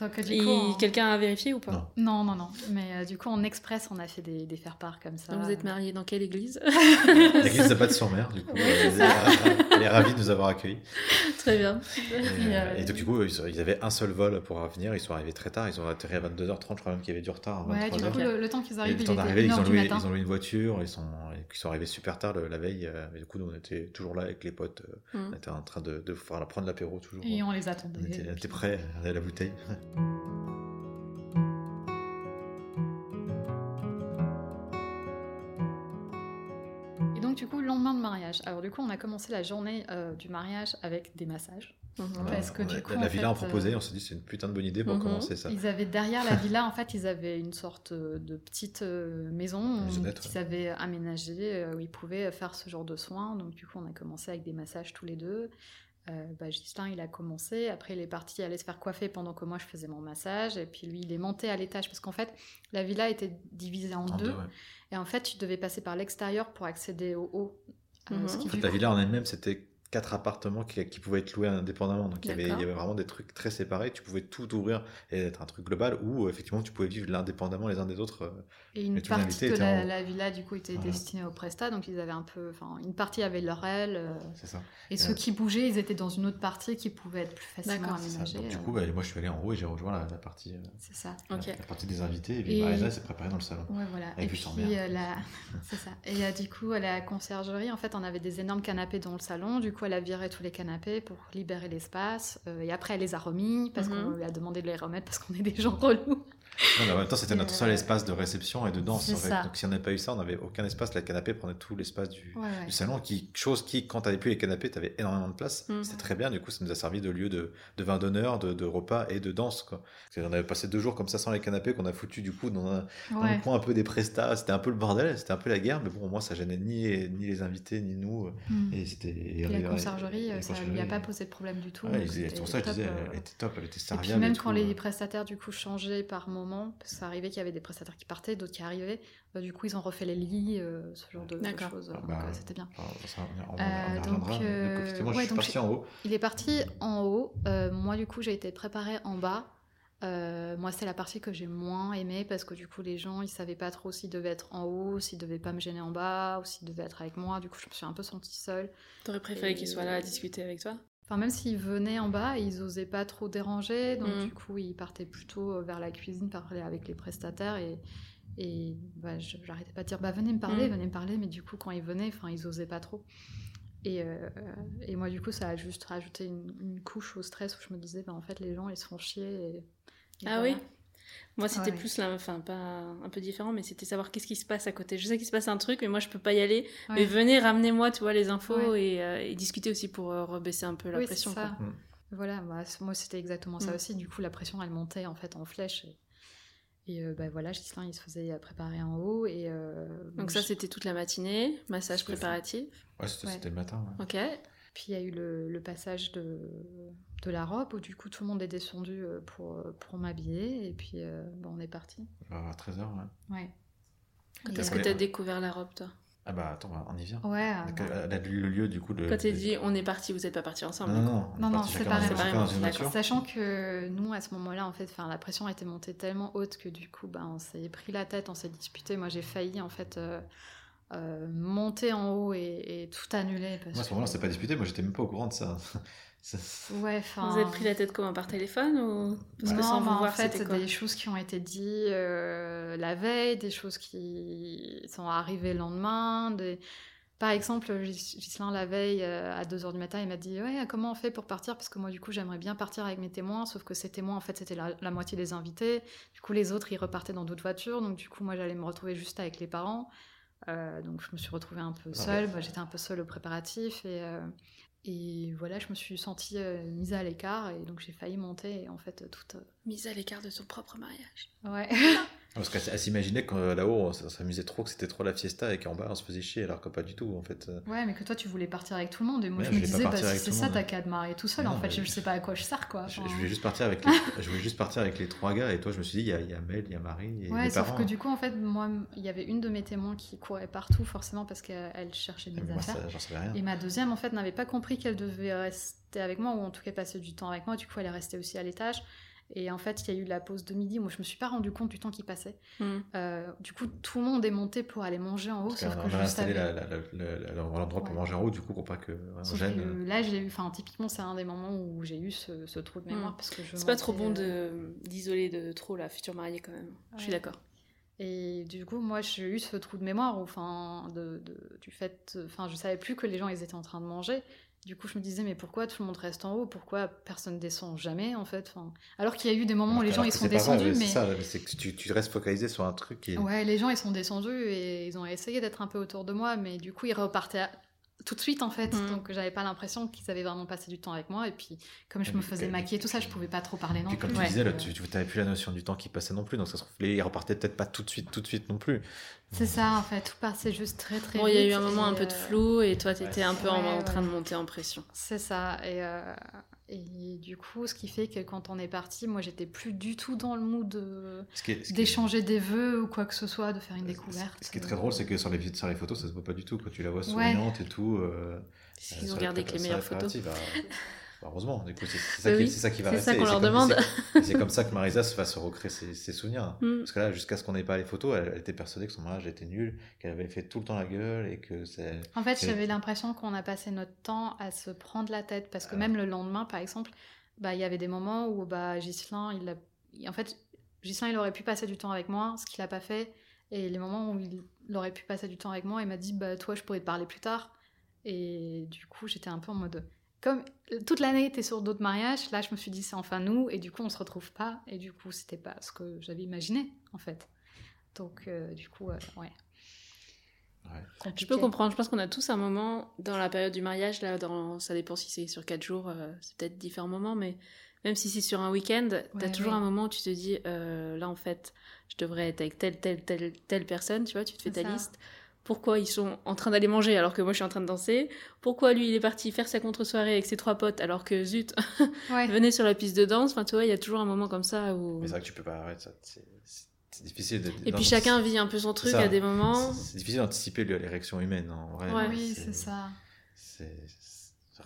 Donc, du Et coup, on- quelqu'un a vérifié ou pas Non. Non, non, non. Mais euh, du coup, en express, on a fait des, des faire-part comme ça. Donc vous êtes mariés dans quelle église L'église de Batte-sur-Mer, du coup. Elle est- elle est ravie de nous avoir accueillis. Très bien. Et, Et, euh, et donc, du coup, ils ils avaient un seul vol pour venir. Ils sont arrivés très tard. Ils ont atterri à 22h30. Je crois même qu'il y avait du retard. Ouais, du 23h. coup, le, le temps qu'ils Et arrivent, le il temps était d'arriver, 1 ils, ont du loué- matin. ils ont loué une voiture, ils sont, ils sont arrivés super tard le- la veille, euh, mais du coup, nous, on était toujours là avec les potes, euh, Mm. on était en train de, de faire- prendre l'apéro toujours. Et on les attendait. On était, on Et était prêts, on avait la bouteille. Et donc, du coup, le lendemain de mariage. Alors, du coup, on a commencé la journée euh, du mariage avec des massages. Mhm. Parce que On du a- coup, la en villa en proposait, euh, on s'est dit c'est une putain de bonne idée pour Mhm. commencer ça. Ils avaient derrière la villa, en fait, ils avaient une sorte euh, de petite maison qu'ils ouais. avaient aménagée où ils pouvaient faire ce genre de soins. Donc, du coup, on a commencé avec des massages tous les deux. Euh, bah, Ghislain, il a commencé. Après, il est parti aller se faire coiffer pendant que moi, je faisais mon massage. Et puis, lui, il est monté à l'étage parce qu'en fait, la villa était divisée en, En deux. deux, ouais. Et en fait, tu devais passer par l'extérieur pour accéder au haut. Euh, Mhm. En fait, la coup- villa en elle-même, c'était quatre appartements qui, qui pouvaient être loués indépendamment. Donc il y, avait, il D'accord. y avait vraiment des trucs très séparés. Tu pouvais tout ouvrir et être un truc global où euh, effectivement tu pouvais vivre indépendamment les uns des autres. euh. Et une Et partie de la, en haut. la villa, du coup, était Voilà. destinée au Presta. Donc, ils avaient un peu. Enfin, une partie avait leur aile. euh, C'est ça. et ceux Ouais. qui bougeaient, ils étaient dans une autre partie qui pouvait être plus facilement aménagée. Donc, du euh, coup, bah, moi je suis allé en haut et j'ai rejoint la, la partie, euh, c'est ça. Ok. la, la partie des invités. Et puis Et- Marisa s'est préparée dans le salon. Ouais, voilà. Et du puis, sang merde. euh, la... c'est ça. Et euh, du coup, à la conciergerie, en fait, on avait des énormes canapés dans le salon. Du coup, elle a viré tous les canapés pour libérer l'espace. Euh, et après, elle les a remis parce Mhm. qu'on lui a demandé de les remettre parce qu'on est des gens relous. Non, mais en même temps, c'était notre Euh, seul espace de réception et de danse. en fait. Donc si on n'avait pas eu ça, on n'avait aucun espace. Le canapé prenait tout l'espace du, Ouais, ouais. du salon, qui, chose qui, quand tu n'avais plus les canapés, tu avais énormément de place. Mhm. C'était très bien, du coup, ça nous a servi de lieu de, de vin d'honneur, de, de repas et de danse. Quoi. Qu'on avait passé deux jours comme ça sans les canapés, qu'on a foutu du coup dans, un, dans le coin un peu des prestats. C'était un peu le bordel, c'était un peu la guerre, mais bon, moi, ça gênait ni, ni les invités, ni nous. Mm. Et c'était. Et et- la et- conciergerie, et euh, la ça lui a pas posé de problème du tout. Ouais, c'est pour ça que je top, disais, euh. elle était top, elle était Et serviable. puis même quand les euh. prestataires du coup changeaient par moment, parce que ça arrivait qu'il y avait des prestataires qui partaient, d'autres qui arrivaient, bah, du coup ils ont refait les lits, euh, ce genre de, choses. Ah donc bah, euh, c'était bien. Euh, donc, euh, Donc, effectivement, je ouais, suis donc parti j'ai- en haut. Il est parti en haut. euh, moi du coup j'ai été préparée en bas. Euh, moi c'est la partie que j'ai moins aimée parce que du coup les gens ils savaient pas trop s'ils devaient être en haut, s'ils devaient pas me gêner en bas ou s'ils devaient être avec moi. Du coup je me suis un peu sentie seule. T'aurais préféré Et- qu'il soit là à discuter avec toi? Enfin, même s'ils venaient en bas, ils osaient pas trop déranger, donc Mm. du coup, ils partaient plutôt euh, vers la cuisine, parler avec les prestataires, et, et bah, je- j'arrêtais pas de dire, bah venez me parler, Mm. venez me parler, mais du coup, quand ils venaient, enfin, ils osaient pas trop. Et, euh, et moi, du coup, ça a juste rajouté une, une couche au stress où je me disais, bah en fait, les gens, ils se font chier. Et, et Ah voilà. oui? Moi, c'était Ouais, plus là, enfin, pas un peu différent, mais c'était savoir qu'est-ce qui se passe à côté. Je sais qu'il se passe un truc, mais moi, je peux pas y aller. Ouais. Mais venez, ramenez-moi, tu vois, les infos Ouais. et, euh, et discuter aussi pour euh, rebaisser un peu la Oui, pression. c'est ça. quoi. Mm. Voilà, bah, moi c'était exactement ça Mm. aussi. Du coup, la pression elle montait en fait en flèche. Et, et, euh, bah, voilà, Gislain il se faisait euh, préparer en haut. Et, euh, Donc ça, je- c'était toute la matinée, massage préparatif. Ouais, c'était Ouais. le matin. ouais. Ok. Puis il y a eu le, le passage de, de la robe où du coup tout le monde est descendu euh, pour, pour m'habiller. Et puis euh, bon, on est parti. À 13h, ouais. Ouais. Quand est-ce euh, que t'as découvert la robe, toi? Ah bah attends, on y vient. Ouais. Euh, euh, le lieu du coup de. Quand t'es de- dit on est parti, vous êtes pas partis ensemble Non, non, non. on est Non, non, partis chacun séparément. dans- chacun dans une D'accord. voiture. Sachant que nous, à ce moment-là, en fait, enfin, la pression était montée tellement haute que du coup, bah, on s'est pris la tête, on s'est disputé. Moi, j'ai failli, en fait, euh, euh, monter en haut et, et tout annuler. Parce Moi, à ce moment-là, on s'est pas disputé. Moi, j'étais même pas au courant de ça. Ça- Ouais, enfin... Vous êtes pris la tête comment Par téléphone ou Parce que non, sans mais vous en voir, fait, c'était quoi des choses qui ont été dites euh, la veille, des choses qui sont arrivées le lendemain, des... Par exemple, Gis- Ghislain, la veille, euh, à 2h du matin, il m'a dit Ouais, comment on fait pour partir? Parce que moi, du coup, j'aimerais bien partir avec mes témoins, sauf que ces témoins, en fait, c'était la, la moitié des invités. Du coup, les autres, ils repartaient dans d'autres voitures. Donc, du coup, moi, j'allais me retrouver juste avec les parents. Euh, donc, je me suis retrouvée un peu Ah seule. ouais. Bah, J'étais un peu seule au préparatif. Et, euh, et voilà, je me suis sentie euh, mise à l'écart. Et donc, j'ai failli monter. Et en fait, toute. Mise à l'écart de son propre mariage. Ouais. Parce qu'elle elle s'imaginait que euh, là-haut, on s'amusait trop, que c'était trop la fiesta et qu'en bas, on se faisait chier, alors que pas du tout, en fait. euh. Ouais, mais que toi, tu voulais partir avec tout le monde. Et moi, Ouais, je je me disais, bah, si c'est ça, t'as qu'à te marier tout seul. Non, en fait, je sais pas à quoi je sers, quoi. Je, Enfin, je voulais juste partir avec les, je voulais juste partir avec les trois gars, et toi, je me suis dit, il y a, y a Mel, il y a Marie, et Ouais, les sauf parents. que du coup, en fait, moi, il y avait une de mes témoins qui courait partout, forcément, parce qu'elle elle cherchait des moi, affaires. ça, rien. Et ma deuxième, en fait, n'avait pas compris qu'elle devait rester avec moi, ou en tout cas passer du temps avec moi. Du coup, elle est restée aussi à l'étage. Et en fait, il y a eu la pause de midi. Moi, je me suis pas rendu compte du temps qui passait. Mm. Euh, du coup, tout le monde est monté pour aller manger en haut, Parce sauf que a je installé l'endroit pour manger en haut, du coup, pour pas que on Sauf gêne. que là, j'ai eu, enfin, typiquement, c'est un des moments où j'ai eu ce, ce trou de mémoire Mm. parce que je. C'est pas trop bon euh, de d'isoler de trop la future mariée quand même. Je suis d'accord. Et du coup, moi, j'ai eu ce trou de mémoire, où, enfin, de, de- du fait, enfin, je savais plus que les gens, ils étaient en train de manger. Du coup, je me disais, mais pourquoi tout le monde reste en haut? Pourquoi personne descend jamais, en fait? Enfin, Alors qu'il y a eu des moments où les gens, ils sont descendus, ouais, mais... C'est ça, c'est que tu, tu restes focalisé sur un truc qui. Ouais, les gens, ils sont descendus et ils ont essayé d'être un peu autour de moi, mais du coup, ils repartaient à- tout de suite, en fait. Mhm. Donc, j'avais pas l'impression qu'ils avaient vraiment passé du temps avec moi. Et puis, comme je Et me faisais maquiller, tout ça, je pouvais pas trop parler non Puis comme plus. tu Ouais. disais, là, tu n'avais plus la notion du temps qui passait non plus, donc ça se trouve, ils repartaient peut-être pas tout de suite, tout de suite non plus. C'est ça, en fait. Tout passait juste très, très Bon, il y a eu un moment un peu de euh, flou et toi, t'étais un peu en, Ouais, en train ouais. de monter en pression. C'est ça. Et, euh, et du coup, ce qui fait que quand on est parti, moi, j'étais plus du tout dans le mood de- est- d'échanger des vœux ou quoi que ce soit, de faire une découverte. Ce qui est très drôle, c'est que sur les, sur les photos, ça se voit pas du tout. Quand tu la vois Ouais. souriante et tout. euh, Ils euh, ont gardé les que les meilleures photos. bah, heureusement, du coup, c'est c'est ça, Bah qui- oui, c'est ça qui va c'est rester. ça qu'on c'est leur comme- demande. c'est- C'est comme ça que Marisa va se recréer ses, ses souvenirs. Mm. Parce que là, jusqu'à ce qu'on n'ait pas les photos, elle, elle était persuadée que son mariage était nul, qu'elle avait fait tout le temps la gueule et que c'est. En fait, C'est- j'avais l'impression qu'on a passé notre temps à se prendre la tête parce que Ah. même le lendemain, par exemple, bah il y avait des moments où bah Ghislain, il a... en fait, Ghislain, il aurait pu passer du temps avec moi, ce qu'il a pas fait, et les moments où il aurait pu passer du temps avec moi, il m'a dit bah toi, je pourrais te parler plus tard, et du coup, j'étais un peu en mode comme toute l'année était sur d'autres mariages, là, je me suis dit c'est enfin nous, et du coup, on se retrouve pas, et du coup, c'était pas ce que j'avais imaginé en fait. Donc, euh, du coup, euh, ouais. Ouais. Je peux comprendre. Je pense qu'on a tous un moment dans la période du mariage. Là, dans... ça dépend si c'est sur 4 jours, euh, c'est peut-être différents moments, mais même si c'est sur un week-end, t'as toujours ouais. un moment où tu te dis euh, là, en fait, je devrais être avec telle, telle, telle, telle personne. Tu vois, tu te fais ta ça. liste. Pourquoi ils sont en train d'aller manger alors que moi je suis en train de danser Pourquoi lui il est parti faire sa contre-soirée avec ses trois potes alors que zut, Ouais. venez sur la piste de danse Enfin, tu vois, il y a toujours un moment comme ça où. Mais c'est vrai que tu peux pas arrêter ça. C'est difficile de. Et puis chacun vit un peu son truc ça. à des moments. C'est difficile d'anticiper les réactions humaines, hein, en vrai. Ouais. Oui, c'est ça.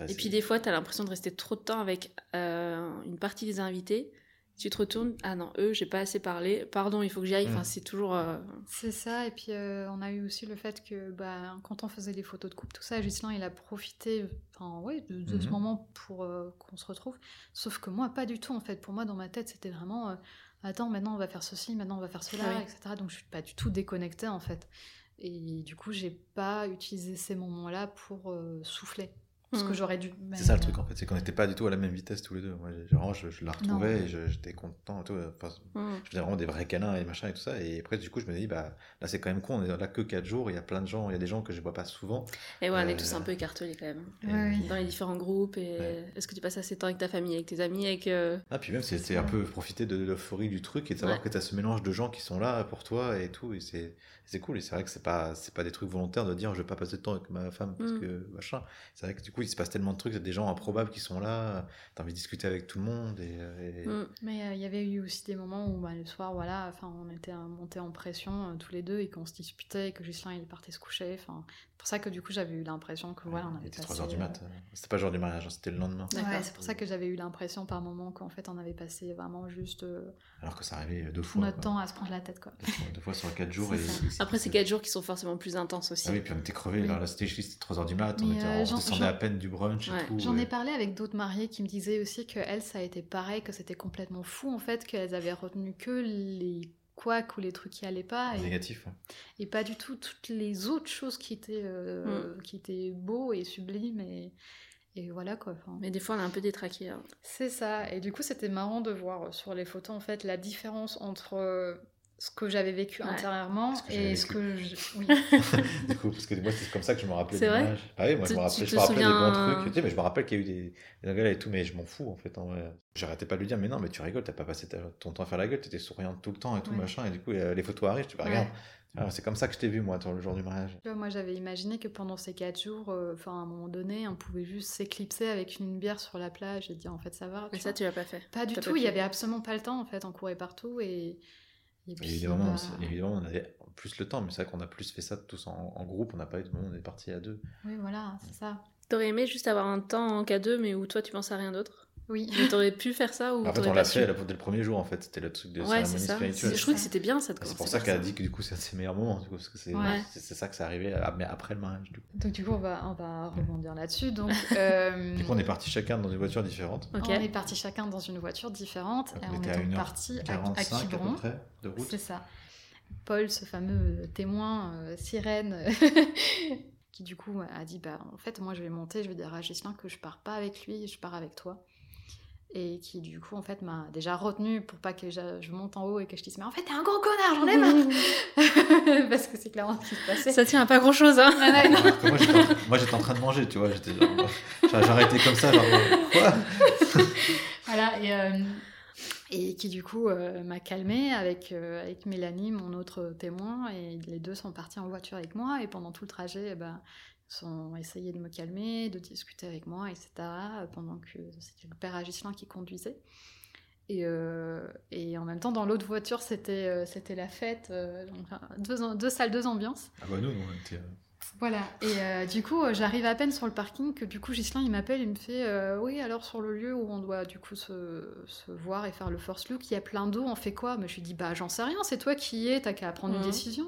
Et puis des fois, tu as l'impression de rester trop de temps avec euh, une partie des invités. Tu te retournes, ah non, eux, j'ai pas assez parlé, pardon, il faut que j'y aille. Mm. Enfin, c'est toujours. euh, C'est ça, et puis euh, on a eu aussi le fait que bah, quand on faisait les photos de couple, tout ça, Gislain il a profité enfin, ouais, de, de ce Mhm. moment pour euh, qu'on se retrouve. Sauf que moi, pas du tout en fait. Pour moi, dans ma tête, c'était vraiment euh, attends, maintenant on va faire ceci, maintenant on va faire cela, Ah oui. etc. Donc je suis pas du tout déconnectée en fait. Et du coup, j'ai pas utilisé ces moments-là pour euh, souffler. Ce que Mm. j'aurais dû. C'est ça le truc en fait, c'est qu'on n'était pas du tout à la même vitesse tous les deux. Moi, j'ai- vraiment, je, je la retrouvais Non. et j'étais content. et tout. Enfin, mm. je faisais vraiment des vrais câlins et machin et tout ça. Et après, du coup, je me dis, bah là, c'est quand même con. On est là que 4 jours. Il y a plein de gens. Il y a des gens que je vois pas souvent. Et ouais, on est Euh, tous un peu écartelés quand même. Ouais. Dans les différents groupes. Et Ouais. est-ce que tu passes assez de temps avec ta famille, avec tes amis, avec. euh, Ah, puis même, C'est un peu profiter de l'euphorie du truc et de savoir Ouais. que tu as ce mélange de gens qui sont là pour toi et tout. Et c'est c'est cool. Et c'est vrai que c'est pas, c'est pas des trucs volontaires de dire je vais pas passer de temps avec ma femme parce Mm. que machin. C'est vrai que du coup, il se passe tellement de trucs. Il y a des gens improbables qui sont là. Tu as envie de discuter avec tout le monde. Et, et- mm. Mais euh, il y avait eu aussi des moments où bah, le soir, voilà, enfin, on était euh, montés en pression euh, tous les deux et qu'on se disputait et que Gislain il partait se coucher. Enfin, c'est pour ça que du coup j'avais eu l'impression que voilà, on avait passé. 3h du euh, mat. C'était pas le jour du mariage, hein, c'était le lendemain. Ouais, c'est pour ça que j'avais eu l'impression par moment qu'en fait on avait passé vraiment juste euh, Alors que ça arrivait deux fois. notre quoi. temps à se prendre la tête quoi. Deux fois, deux fois sur 4 jours. Et, Après, c'est 4 jours qui sont forcément plus intenses aussi. Ah oui, puis on était crevés. Oui. Là, c'était juste 3h du mat. On, était, euh, on descendait à peine du brunch Ouais. et tout. J'en et- ai parlé avec d'autres mariées qui me disaient aussi que elles ça a été pareil, que c'était complètement fou en fait, qu'elles avaient retenu que les couacs ou les trucs qui allaient pas. Et, Négatif. ouais. et pas du tout toutes les autres choses qui étaient, euh, qui étaient beaux et sublimes. Et, et voilà quoi. Enfin, Mais des fois, on est un peu détraqué. hein. C'est ça. Et du coup, c'était marrant de voir euh, sur les photos en fait la différence entre euh, ce que j'avais vécu Ouais. intérieurement Ce que j'avais et ce que je... oui. du coup, parce que moi, c'est comme ça que je me rappelais. C'est du vrai mariage. Ah oui, moi, je Tu- me rappelais, je te me rappelais des bons souviens- trucs. Tu sais, mais je me rappelle qu'il y a eu des, des engueulades et tout, mais je m'en fous, en fait. En vrai. J'arrêtais pas de lui dire, mais non, mais tu rigoles, t'as pas passé ton temps à faire la gueule, t'étais souriante tout le temps et tout, Ouais. machin. Et du coup, euh, les photos arrivent, tu vas, Ouais. regarde. Ah, c'est comme ça que je t'ai vu, moi, le jour du mariage. Moi, j'avais imaginé que pendant ces quatre jours, euh, enfin, à un moment donné, on pouvait juste s'éclipser avec une bière sur la plage et dire en fait ça va. Mais ça, vois. tu l'as pas fait. Pas du tout, il y avait absolument pas le temps en fait, on courait partout et. Et bah, évidemment, on avait plus le temps, mais c'est vrai qu'on a plus fait ça tous en, en groupe, on n'a pas eu de moment, on est partis à deux. Oui, voilà, c'est ça. T'aurais aimé juste avoir un temps en K2, mais où toi, tu penses à rien d'autre? Oui. Mais t'aurais pu faire ça ou En fait, on l'a fait dès le premier jour, en fait, c'était le truc de Ouais, c'est cérémonie ça. spirituelle. Je trouve que c'était bien cette C'est pour ça qu'elle a dit que du coup, c'est un de ses meilleurs moments, du coup, parce que c'est Ouais. ça que c'est arrivé, à- mais après le mariage, du coup. Donc du coup, on va, on va rebondir là-dessus. Donc, euh, Du coup, on est partis chacun dans une voiture différente. Ok. on est partis chacun dans une voiture différente Donc, et on on était est à donc 1h45 partis à, à 45 à peu Quiberon. près de route. C'est ça. Paul, ce fameux témoin euh, sirène, qui du coup a dit bah en fait moi je vais monter, je vais dire à Gislain que je pars pas avec lui, je pars avec toi. Et qui du coup en fait m'a déjà retenu pour pas que je, je monte en haut et que je dise mais en fait t'es un gros connard, j'en ai marre Parce que c'est clairement ce qui se passait. Ça tient à pas grand chose, hein moi, j'étais en, moi, j'étais en train de manger, tu vois. J'étais arrêté comme ça, genre, quoi Voilà, et, euh, et qui du coup euh, m'a calmée avec, euh, avec Mélanie, mon autre témoin, et les deux sont partis en voiture avec moi, et pendant tout le trajet, eh ben, ils ont essayé de me calmer, de discuter avec moi, etc., pendant que c'était le père Agislin qui conduisait. Et, euh, et en même temps, dans l'autre voiture, c'était euh, c'était la fête, euh, donc, deux, deux salles, deux ambiances. Ah bah nous, on était... euh, Voilà, et euh, du coup, euh, j'arrive à peine sur le parking que du coup, Gislain, il m'appelle, il me fait euh, Oui, alors sur le lieu où on doit du coup se, se voir et faire le first look, il y a plein d'eau, on fait quoi? Mais je lui dis Bah, j'en sais rien, c'est toi qui y es, t'as qu'à prendre une décision.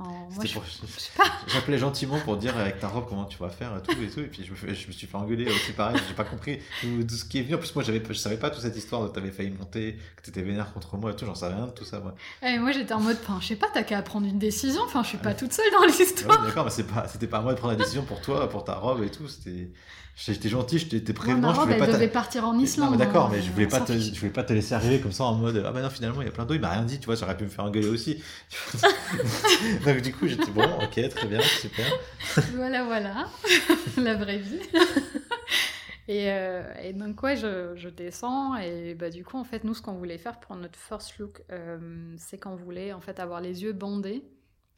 Enfin, moi, c'était je, pour- je sais pas. J'appelais gentiment pour dire avec ta robe comment tu vas faire et tout et tout. Et puis je me, fais- je me suis fait engueuler aussi pareil. J'ai pas compris tout, tout ce qui est venu. En plus moi j'avais je savais pas toute cette histoire de t'avais failli monter que t'étais vénère contre moi et tout. J'en savais rien de tout ça moi. Et moi, j'étais en mode Enfin, je sais pas, t'as qu'à prendre une décision, enfin, je suis pas toute seule dans Ouais, l'histoire. d'accord mais c'est pas c'était pas à moi de prendre la décision pour toi pour ta robe et tout. C'était j'étais gentil Moi, prévenant ma je voulais elle pas devait partir en Non, Islande. mais d'accord, hein, mais je voulais pas te, je voulais pas te laisser arriver comme ça en mode ah bah non finalement il y a plein d'eau, il m'a rien dit, tu vois, ça aurait pu me faire engueuler aussi. Donc du coup j'étais bon, ok, très bien, super. Voilà, voilà, la vraie vie. et, euh, et donc, ouais, je, descends. Et bah, du coup, en fait, nous, ce qu'on voulait faire pour notre first look, euh, c'est qu'on voulait en fait avoir les yeux bandés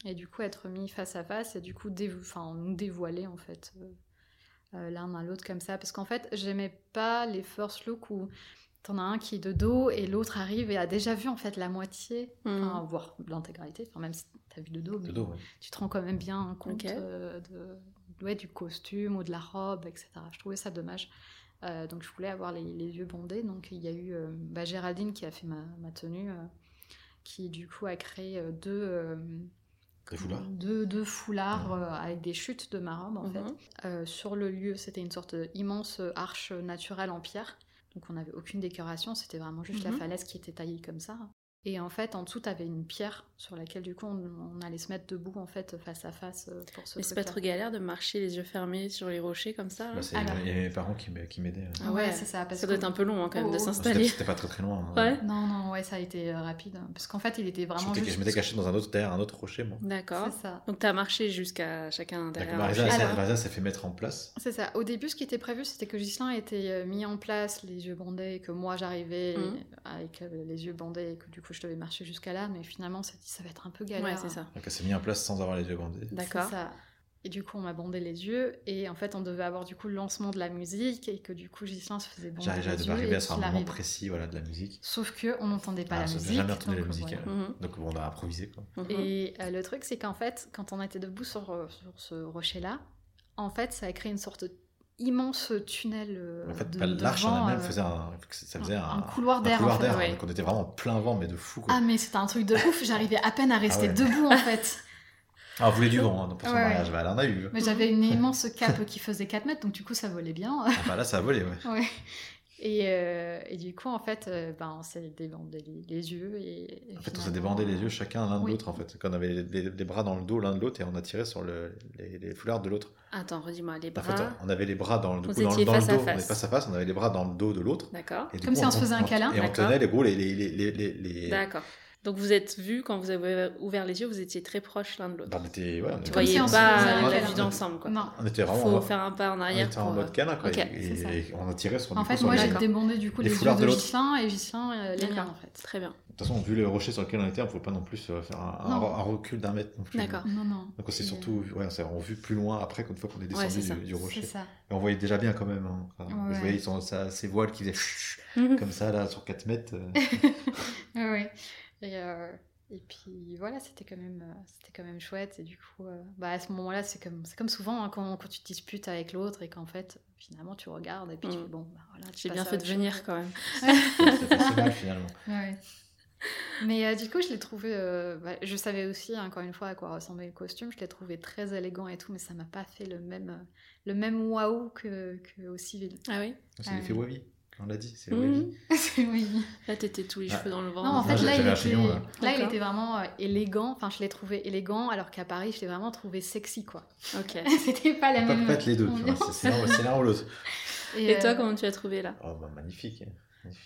et du coup être mis face à face et du coup nous dévoiler en fait euh, l'un à l'autre comme ça. Parce qu'en fait, j'aimais pas les first looks où t'en as un qui est de dos et l'autre arrive et a déjà vu en fait la moitié, Mhm. enfin, voire l'intégralité, enfin, même si t'as vu de dos. mais De dos, ouais. tu te rends quand même bien compte euh, de, ouais, du costume ou de la robe, etc. Je trouvais ça dommage. Euh, donc je voulais avoir les, les yeux bandés. Donc il y a eu euh, bah, Géraldine qui a fait ma, ma tenue, euh, qui du coup a créé euh, deux, euh, Des foulards. deux, deux foulards euh, avec des chutes de ma robe en Mhm. fait. Euh, sur le lieu, c'était une sorte d'immense arche naturelle en pierre. Donc on n'avait aucune décoration, c'était vraiment juste la Mhm. falaise qui était taillée comme ça. Et en fait, en dessous, t'avais une pierre sur laquelle du coup on, on allait se mettre debout en fait face à face euh, pour Mais c'est pas trop galère de marcher les yeux fermés sur les rochers comme ça Bah, c'est Alors- il y avait mes parents qui m'a- qui m'aidaient. Ah ouais, ouais, c'est ça. Parce Ça doit que- être un peu long hein, quand même de Oh. S'installer. c'était pas très très loin. moi. Ouais. Non, non, ouais, ça a été euh, rapide. Parce qu'en fait, il était vraiment juste. je m'étais caché dans un autre derrière un autre rocher moi. D'accord. C'est ça. Donc t'as marché jusqu'à chacun derrière. Marisa, elle s'est- Alors- Marisa s'est fait mettre en place. C'est ça. Au début, ce qui était prévu, c'était que Gislain était euh, mis en place, les yeux bandés, que moi j'arrivais Mhm. avec les yeux bandés et que du coup je devais marcher jusqu'à là. Mais finalement, on s'est dit ça va être un peu galère. Ouais, c'est ça. Donc elle s'est mise en place sans avoir les yeux bandés. D'accord. C'est ça. Et du coup, on m'a bandé les yeux. Et en fait, on devait avoir du coup le lancement de la musique et que du coup, Gislain se faisait bander J'arrive les yeux. et à ce moment arrive. précis voilà, de la musique. Sauf que on n'entendait pas Ah, la musique. jamais entendu donc, la musique. voilà. euh, Mhm. Donc on a improvisé quoi. Mhm. Et euh, le truc, c'est qu'en fait, quand on était debout sur, euh, sur ce rocher-là, en fait, ça a créé une sorte d'immense tunnel. euh, En fait, de- pas l'arche en elle-même euh, faisait un, ça faisait un, un couloir d'air. en fait. ouais. Donc on était vraiment en plein vent, mais de fou. Quoi. Ah, mais c'était un truc de ouf. J'arrivais à peine à rester ouais. debout, en fait. Ah, on voulait du vent hein, pour son Ouais, mariage. Bah, elle en a eu. Mais j'avais une immense cape qui faisait 4 mètres, donc du coup, ça volait bien. Ah, bah, là, ça a volé, ouais. Ouais. Et, euh, et du coup, en fait, euh, ben, on s'est débandé les, yeux. Et, et En fait, on s'est débandé les yeux chacun l'un de oui. l'autre, en fait. Quand on avait les, les- les bras dans le dos l'un de l'autre et on a tiré sur le- les, les foulards de l'autre. Attends, redis-moi, les En bras. fait, on avait les bras dans, le- du coup, dans, le face dos. On face. est face à face, on avait les bras dans le dos de l'autre. D'accord. Comme coup, si on se faisait un câlin. Et on tenait les gros, les, les, les, Donc vous êtes vus, quand vous avez ouvert les yeux, vous étiez très proches l'un de l'autre. Bah, on était, ouais, on était- on pas la d'ensemble, quoi. Non. on était vraiment Faut en- faire un pas en on arrière était en pour... mode câlin, quoi. Ok, et, c'est on a tiré sur, En coup, fait, sur moi, les- j'ai débandé du coup Les les, foulards yeux de de et Gislain euh, les miens, en fait. Très bien. De toute façon, vu le rocher sur lequel on était, on pouvait pas non plus euh, faire un, un- Non. un recul d'un mètre non plus. D'accord. Non, non. Donc on s'est Et, surtout, ouais, on on vu plus loin après qu'une fois qu'on est Ouais, descendu c'est ça. du, euh, rocher. C'est ça. Et on voyait déjà bien quand même. hein. Enfin, Ouais. Je voyais ils sont, ça, ces voiles qui faisaient Mhm. comme ça là sur 4 mètres. euh. Et, euh, et puis voilà, c'était quand même, euh, c'était quand même chouette. Et du coup, euh, bah, à ce moment-là, c'est comme, c'est comme souvent hein, quand, quand tu te disputes avec l'autre et qu'en fait, finalement, tu regardes et puis tu Mm. fais bon, bah, voilà. tu J'ai bien fait de chose. venir quand même. C'était assez mal finalement. Ouais. Mais euh, du coup, je l'ai trouvé. euh, bah, je savais aussi, hein, encore une fois, à quoi ressemblait le costume. Je l'ai trouvé très élégant et tout, mais ça m'a pas fait le même, le même waouh que, que au civil. Ah oui C'est Ah l'effet oui. On l'a dit, c'est Mhm. Wavi. oui. Là, t'étais tous les Ah. cheveux dans le vent. Non, en fait, là, il était, chignon, là. là, il D'accord. était vraiment euh, élégant. Enfin, je l'ai trouvé élégant, alors qu'à Paris, je l'ai vraiment trouvé sexy, quoi. Ok. C'était pas la On peut même. pas les deux, c'est c'est l'un c'est ou l'autre. Et toi, euh, comment tu as trouvé là? Oh, bah, magnifique.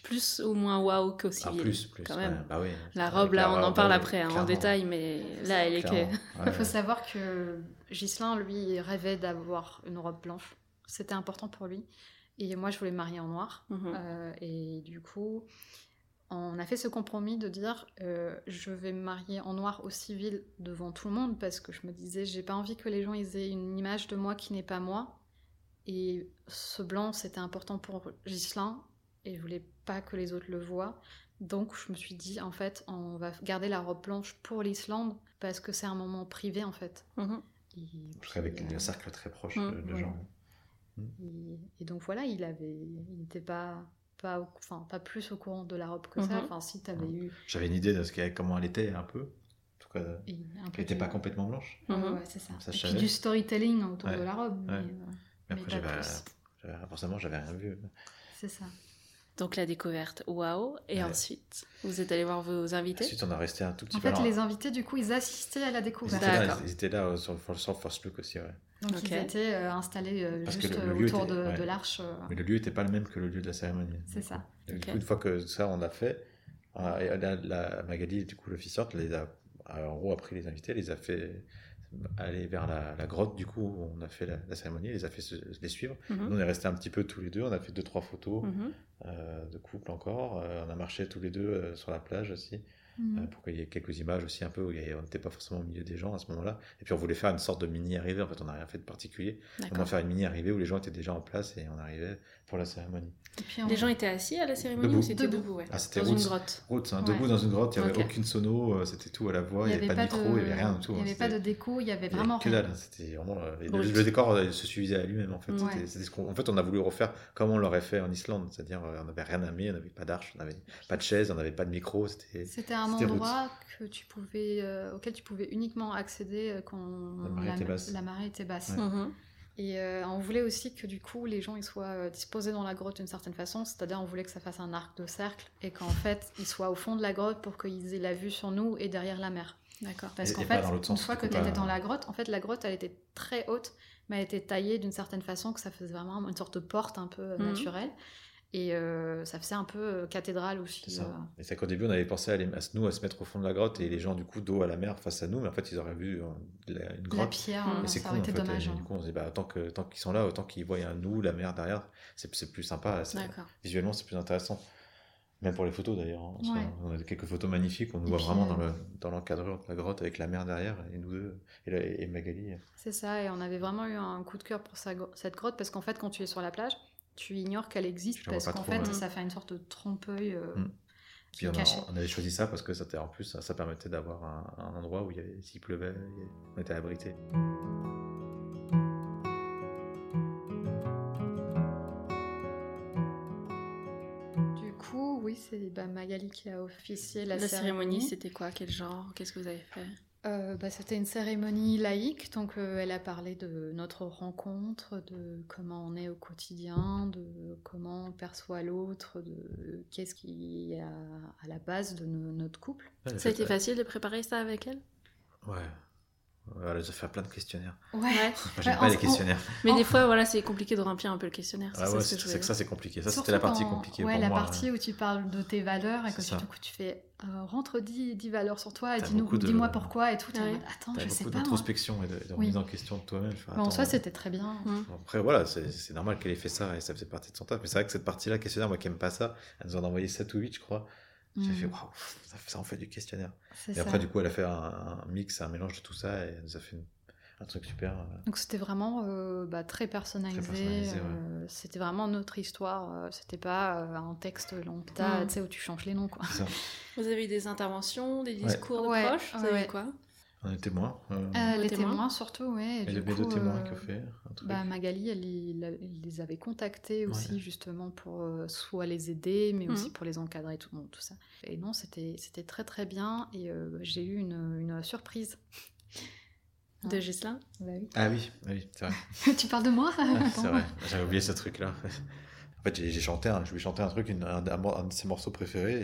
Plus ou moins waouh qu'au Ah, civil plus, plus. quand ouais, même. bah oui. La robe, là, on en parle ouais, après hein, en détail, mais là, elle est Il ouais, faut savoir que Ghislain, lui, rêvait d'avoir une robe blanche. C'était important pour lui. Et moi, je voulais me marier en noir. Mhm. Euh, et du coup, on a fait ce compromis de dire euh, je vais me marier en noir au civil devant tout le monde parce que je me disais j'ai pas envie que les gens ils aient une image de moi qui n'est pas moi. Et ce blanc, c'était important pour Ghislain et je voulais pas que les autres le voient. Donc je me suis dit en fait on va garder la robe blanche pour l'Islande parce que c'est un moment privé en fait. Mhm. Et, puis, qu'avec euh, un cercle très proche Mm, de, de ouais. gens. Et, et donc voilà, il avait, il n'était pas, pas, au- enfin, pas plus au courant de la robe que ça. Mhm. Enfin, si tu avais eu. J'avais une idée de ce qu'elle- comment elle était un peu. En tout cas, peu qu'elle n'était du- pas complètement blanche. Mhm. ouais, c'est ça. Ça, et puis du storytelling autour Ouais. de la robe. Ouais. Mais, euh, Mais Mais après, pas j'avais, plus. j'avais- forcément, j'avais rien vu. c'est ça. Donc la découverte, waouh. Et Ouais. ensuite, vous êtes allé voir vos invités Ensuite, on a resté un tout petit En peu. fait, alors, les invités, du coup, ils assistaient à la ils découverte. étaient là, ils étaient là euh, sur, le- sur First Look aussi, ouais. Donc ils étaient euh, installés euh, juste le- le lieu autour était- de, ouais. de l'arche. euh, Mais le lieu n'était pas le même que le lieu de la cérémonie. C'est ça. Du coup, une fois que ça, on a fait, euh, la, la- Magali, du coup, l'officiante, les a, a, en gros, a pris les invités, les a fait aller vers la, la grotte, du coup, où on a fait la, la cérémonie, les a fait se- les suivre. Mhm. Nous, on est resté un petit peu tous les deux, on a fait deux, trois photos Mhm. euh, de couple encore. Euh, on a marché tous les deux euh, sur la plage aussi, mhm. pour qu'il y ait quelques images aussi un peu où on n'était pas forcément au milieu des gens à ce moment-là. Et puis on voulait faire une sorte de mini arrivée, en fait, on n'a rien fait de particulier. On va faire une mini arrivée où les gens étaient déjà en place et on arrivait pour la cérémonie. Et puis on- Les gens étaient assis à la cérémonie Debout. ou c'était Debout. debout, ouais. Ah, c'était Dans une grotte. Route, hein, Ouais. debout dans une grotte, il n'y avait aucune sono, euh, c'était tout à la voix, il n'y avait, pas de micro, il n'y avait rien du tout. Il hein, n'y avait pas de déco, il y avait vraiment que rien. dalle, c'était vraiment euh, le, décor euh, il se suffisait à lui-même en fait. Ouais. C'était- c'était ce qu'on- en fait, on a voulu refaire comme on l'aurait fait en Islande, c'est-à-dire on n'avait rien à mettre, on n'avait pas d'arche, on n'avait pas de chaise, on n'avait pas de micro, c'était C'était un C'était endroit que tu pouvais, euh, auquel tu pouvais uniquement accéder quand La marée était basse. la marée était basse. Et euh, on voulait aussi que du coup les gens ils soient euh, disposés dans la grotte d'une certaine façon, c'est-à-dire on voulait que ça fasse un arc de cercle et qu'en fait ils soient au fond de la grotte pour qu'ils aient la vue sur nous et derrière la mer. D'accord. Parce qu'en fait, une sens, fois que tu étais pas- dans la grotte, en fait la grotte elle était très haute, mais elle était taillée d'une certaine façon que ça faisait vraiment une sorte de porte un peu euh, Mhm. naturelle. Et euh, ça faisait un peu euh, cathédrale aussi. C'est ça. euh. Et c'est qu'au début, on avait pensé à, aller- à se- nous à se mettre au fond de la grotte et les gens, du coup, dos à la mer face à nous, mais en fait, ils auraient vu la- une La grotte. pierre, Mm. euh, Et c'est ça aurait en été fait. dommage. Et hein. du coup, on se dit, bah, tant que- tant qu'ils sont là, autant qu'ils voient un nous, la mer derrière, c'est c'est plus sympa. c'est- D'accord. Visuellement, c'est plus intéressant. Même pour les photos d'ailleurs. hein. Ouais. On a quelques photos magnifiques, on nous Et voit puis, vraiment euh, dans le dans l'encadreur de la grotte avec la mer derrière, et nous deux, et, la- et Magali. C'est ça, et on avait vraiment eu un coup de cœur pour sa cette grotte parce qu'en fait, quand tu es sur la plage, tu ignores qu'elle existe parce qu'en fait, ouais. ça fait une sorte de trompe-œil euh, Mm. Puis est on, a- caché. on avait choisi ça parce que ça, en plus, ça, ça permettait d'avoir un, un endroit où s'il pleuvait, on était abrité. Du coup, oui, c'est bah, Magali qui a officié la, La, cérémonie. cérémonie, c'était quoi? Quel genre? Qu'est-ce que vous avez fait? Euh, bah, C'était une cérémonie laïque, donc euh, elle a parlé de notre rencontre, de comment on est au quotidien, de comment on perçoit l'autre, de qu'est-ce qui est à, à la base de no- notre couple. Ça a été facile de préparer ça avec elle? Ouais. Elle a fait plein de questionnaires. Ouais. J'aime Ouais, pas en- les questionnaires. Mais des fois, voilà, c'est compliqué de remplir un peu le questionnaire. C'est Ah ouais, ce que c'est c'est que ça, c'est compliqué. Ça, c'était la partie quand- compliquée Ouais, pour la moi. partie où tu parles de tes valeurs et que ça. du coup tu fais euh, rentre 10, 10 valeurs sur toi et dis-nous, beaucoup de- dis-moi pourquoi et tout. Ouais. Attends, je sais pas. d'introspection et de, de Oui. remise en question de toi-même. En soi, c'était très bien. Après, voilà, c'est c'est normal qu'elle ait fait ça et ça faisait partie de son taf. Mais c'est vrai que cette partie-là, questionnaire, moi qui aime pas ça, elle nous en a envoyé 7 ou 8, je crois. J'ai Mm. fait, waouh, ça, ça en fait du questionnaire. Et ça. après, du coup, elle a fait un, un mix, un mélange de tout ça et elle nous a fait une- un truc super. euh, Donc c'était vraiment euh, bah, très personnalisé. Très personnalisé, ouais. euh, c'était vraiment notre histoire. c'était pas euh, un texte lambda, Mm. tu sais, où tu changes les noms, quoi. Vous avez eu des interventions, des Ouais. discours de Ouais, proches? Vous avez eu quoi? On est témoins. euh, Euh, les témoins témoins, surtout, ouais. et du les mes coup, deux témoins euh, qui ont fait un truc. Bah, Magali, elle, il, il les avait contactés aussi, Ouais. justement, pour euh, soit les aider, mais aussi Mhm. pour les encadrer, tout, tout ça. Et non, c'était c'était très très bien. Et euh, j'ai eu une, une surprise. De Gislain Bah oui. Ah oui, oui, c'est vrai. tu parles de moi? Ah, c'est vrai, j'avais oublié ce truc-là. En fait, j'ai chanté, un- je lui ai chanté un truc, une- un, de ses morceaux préférés,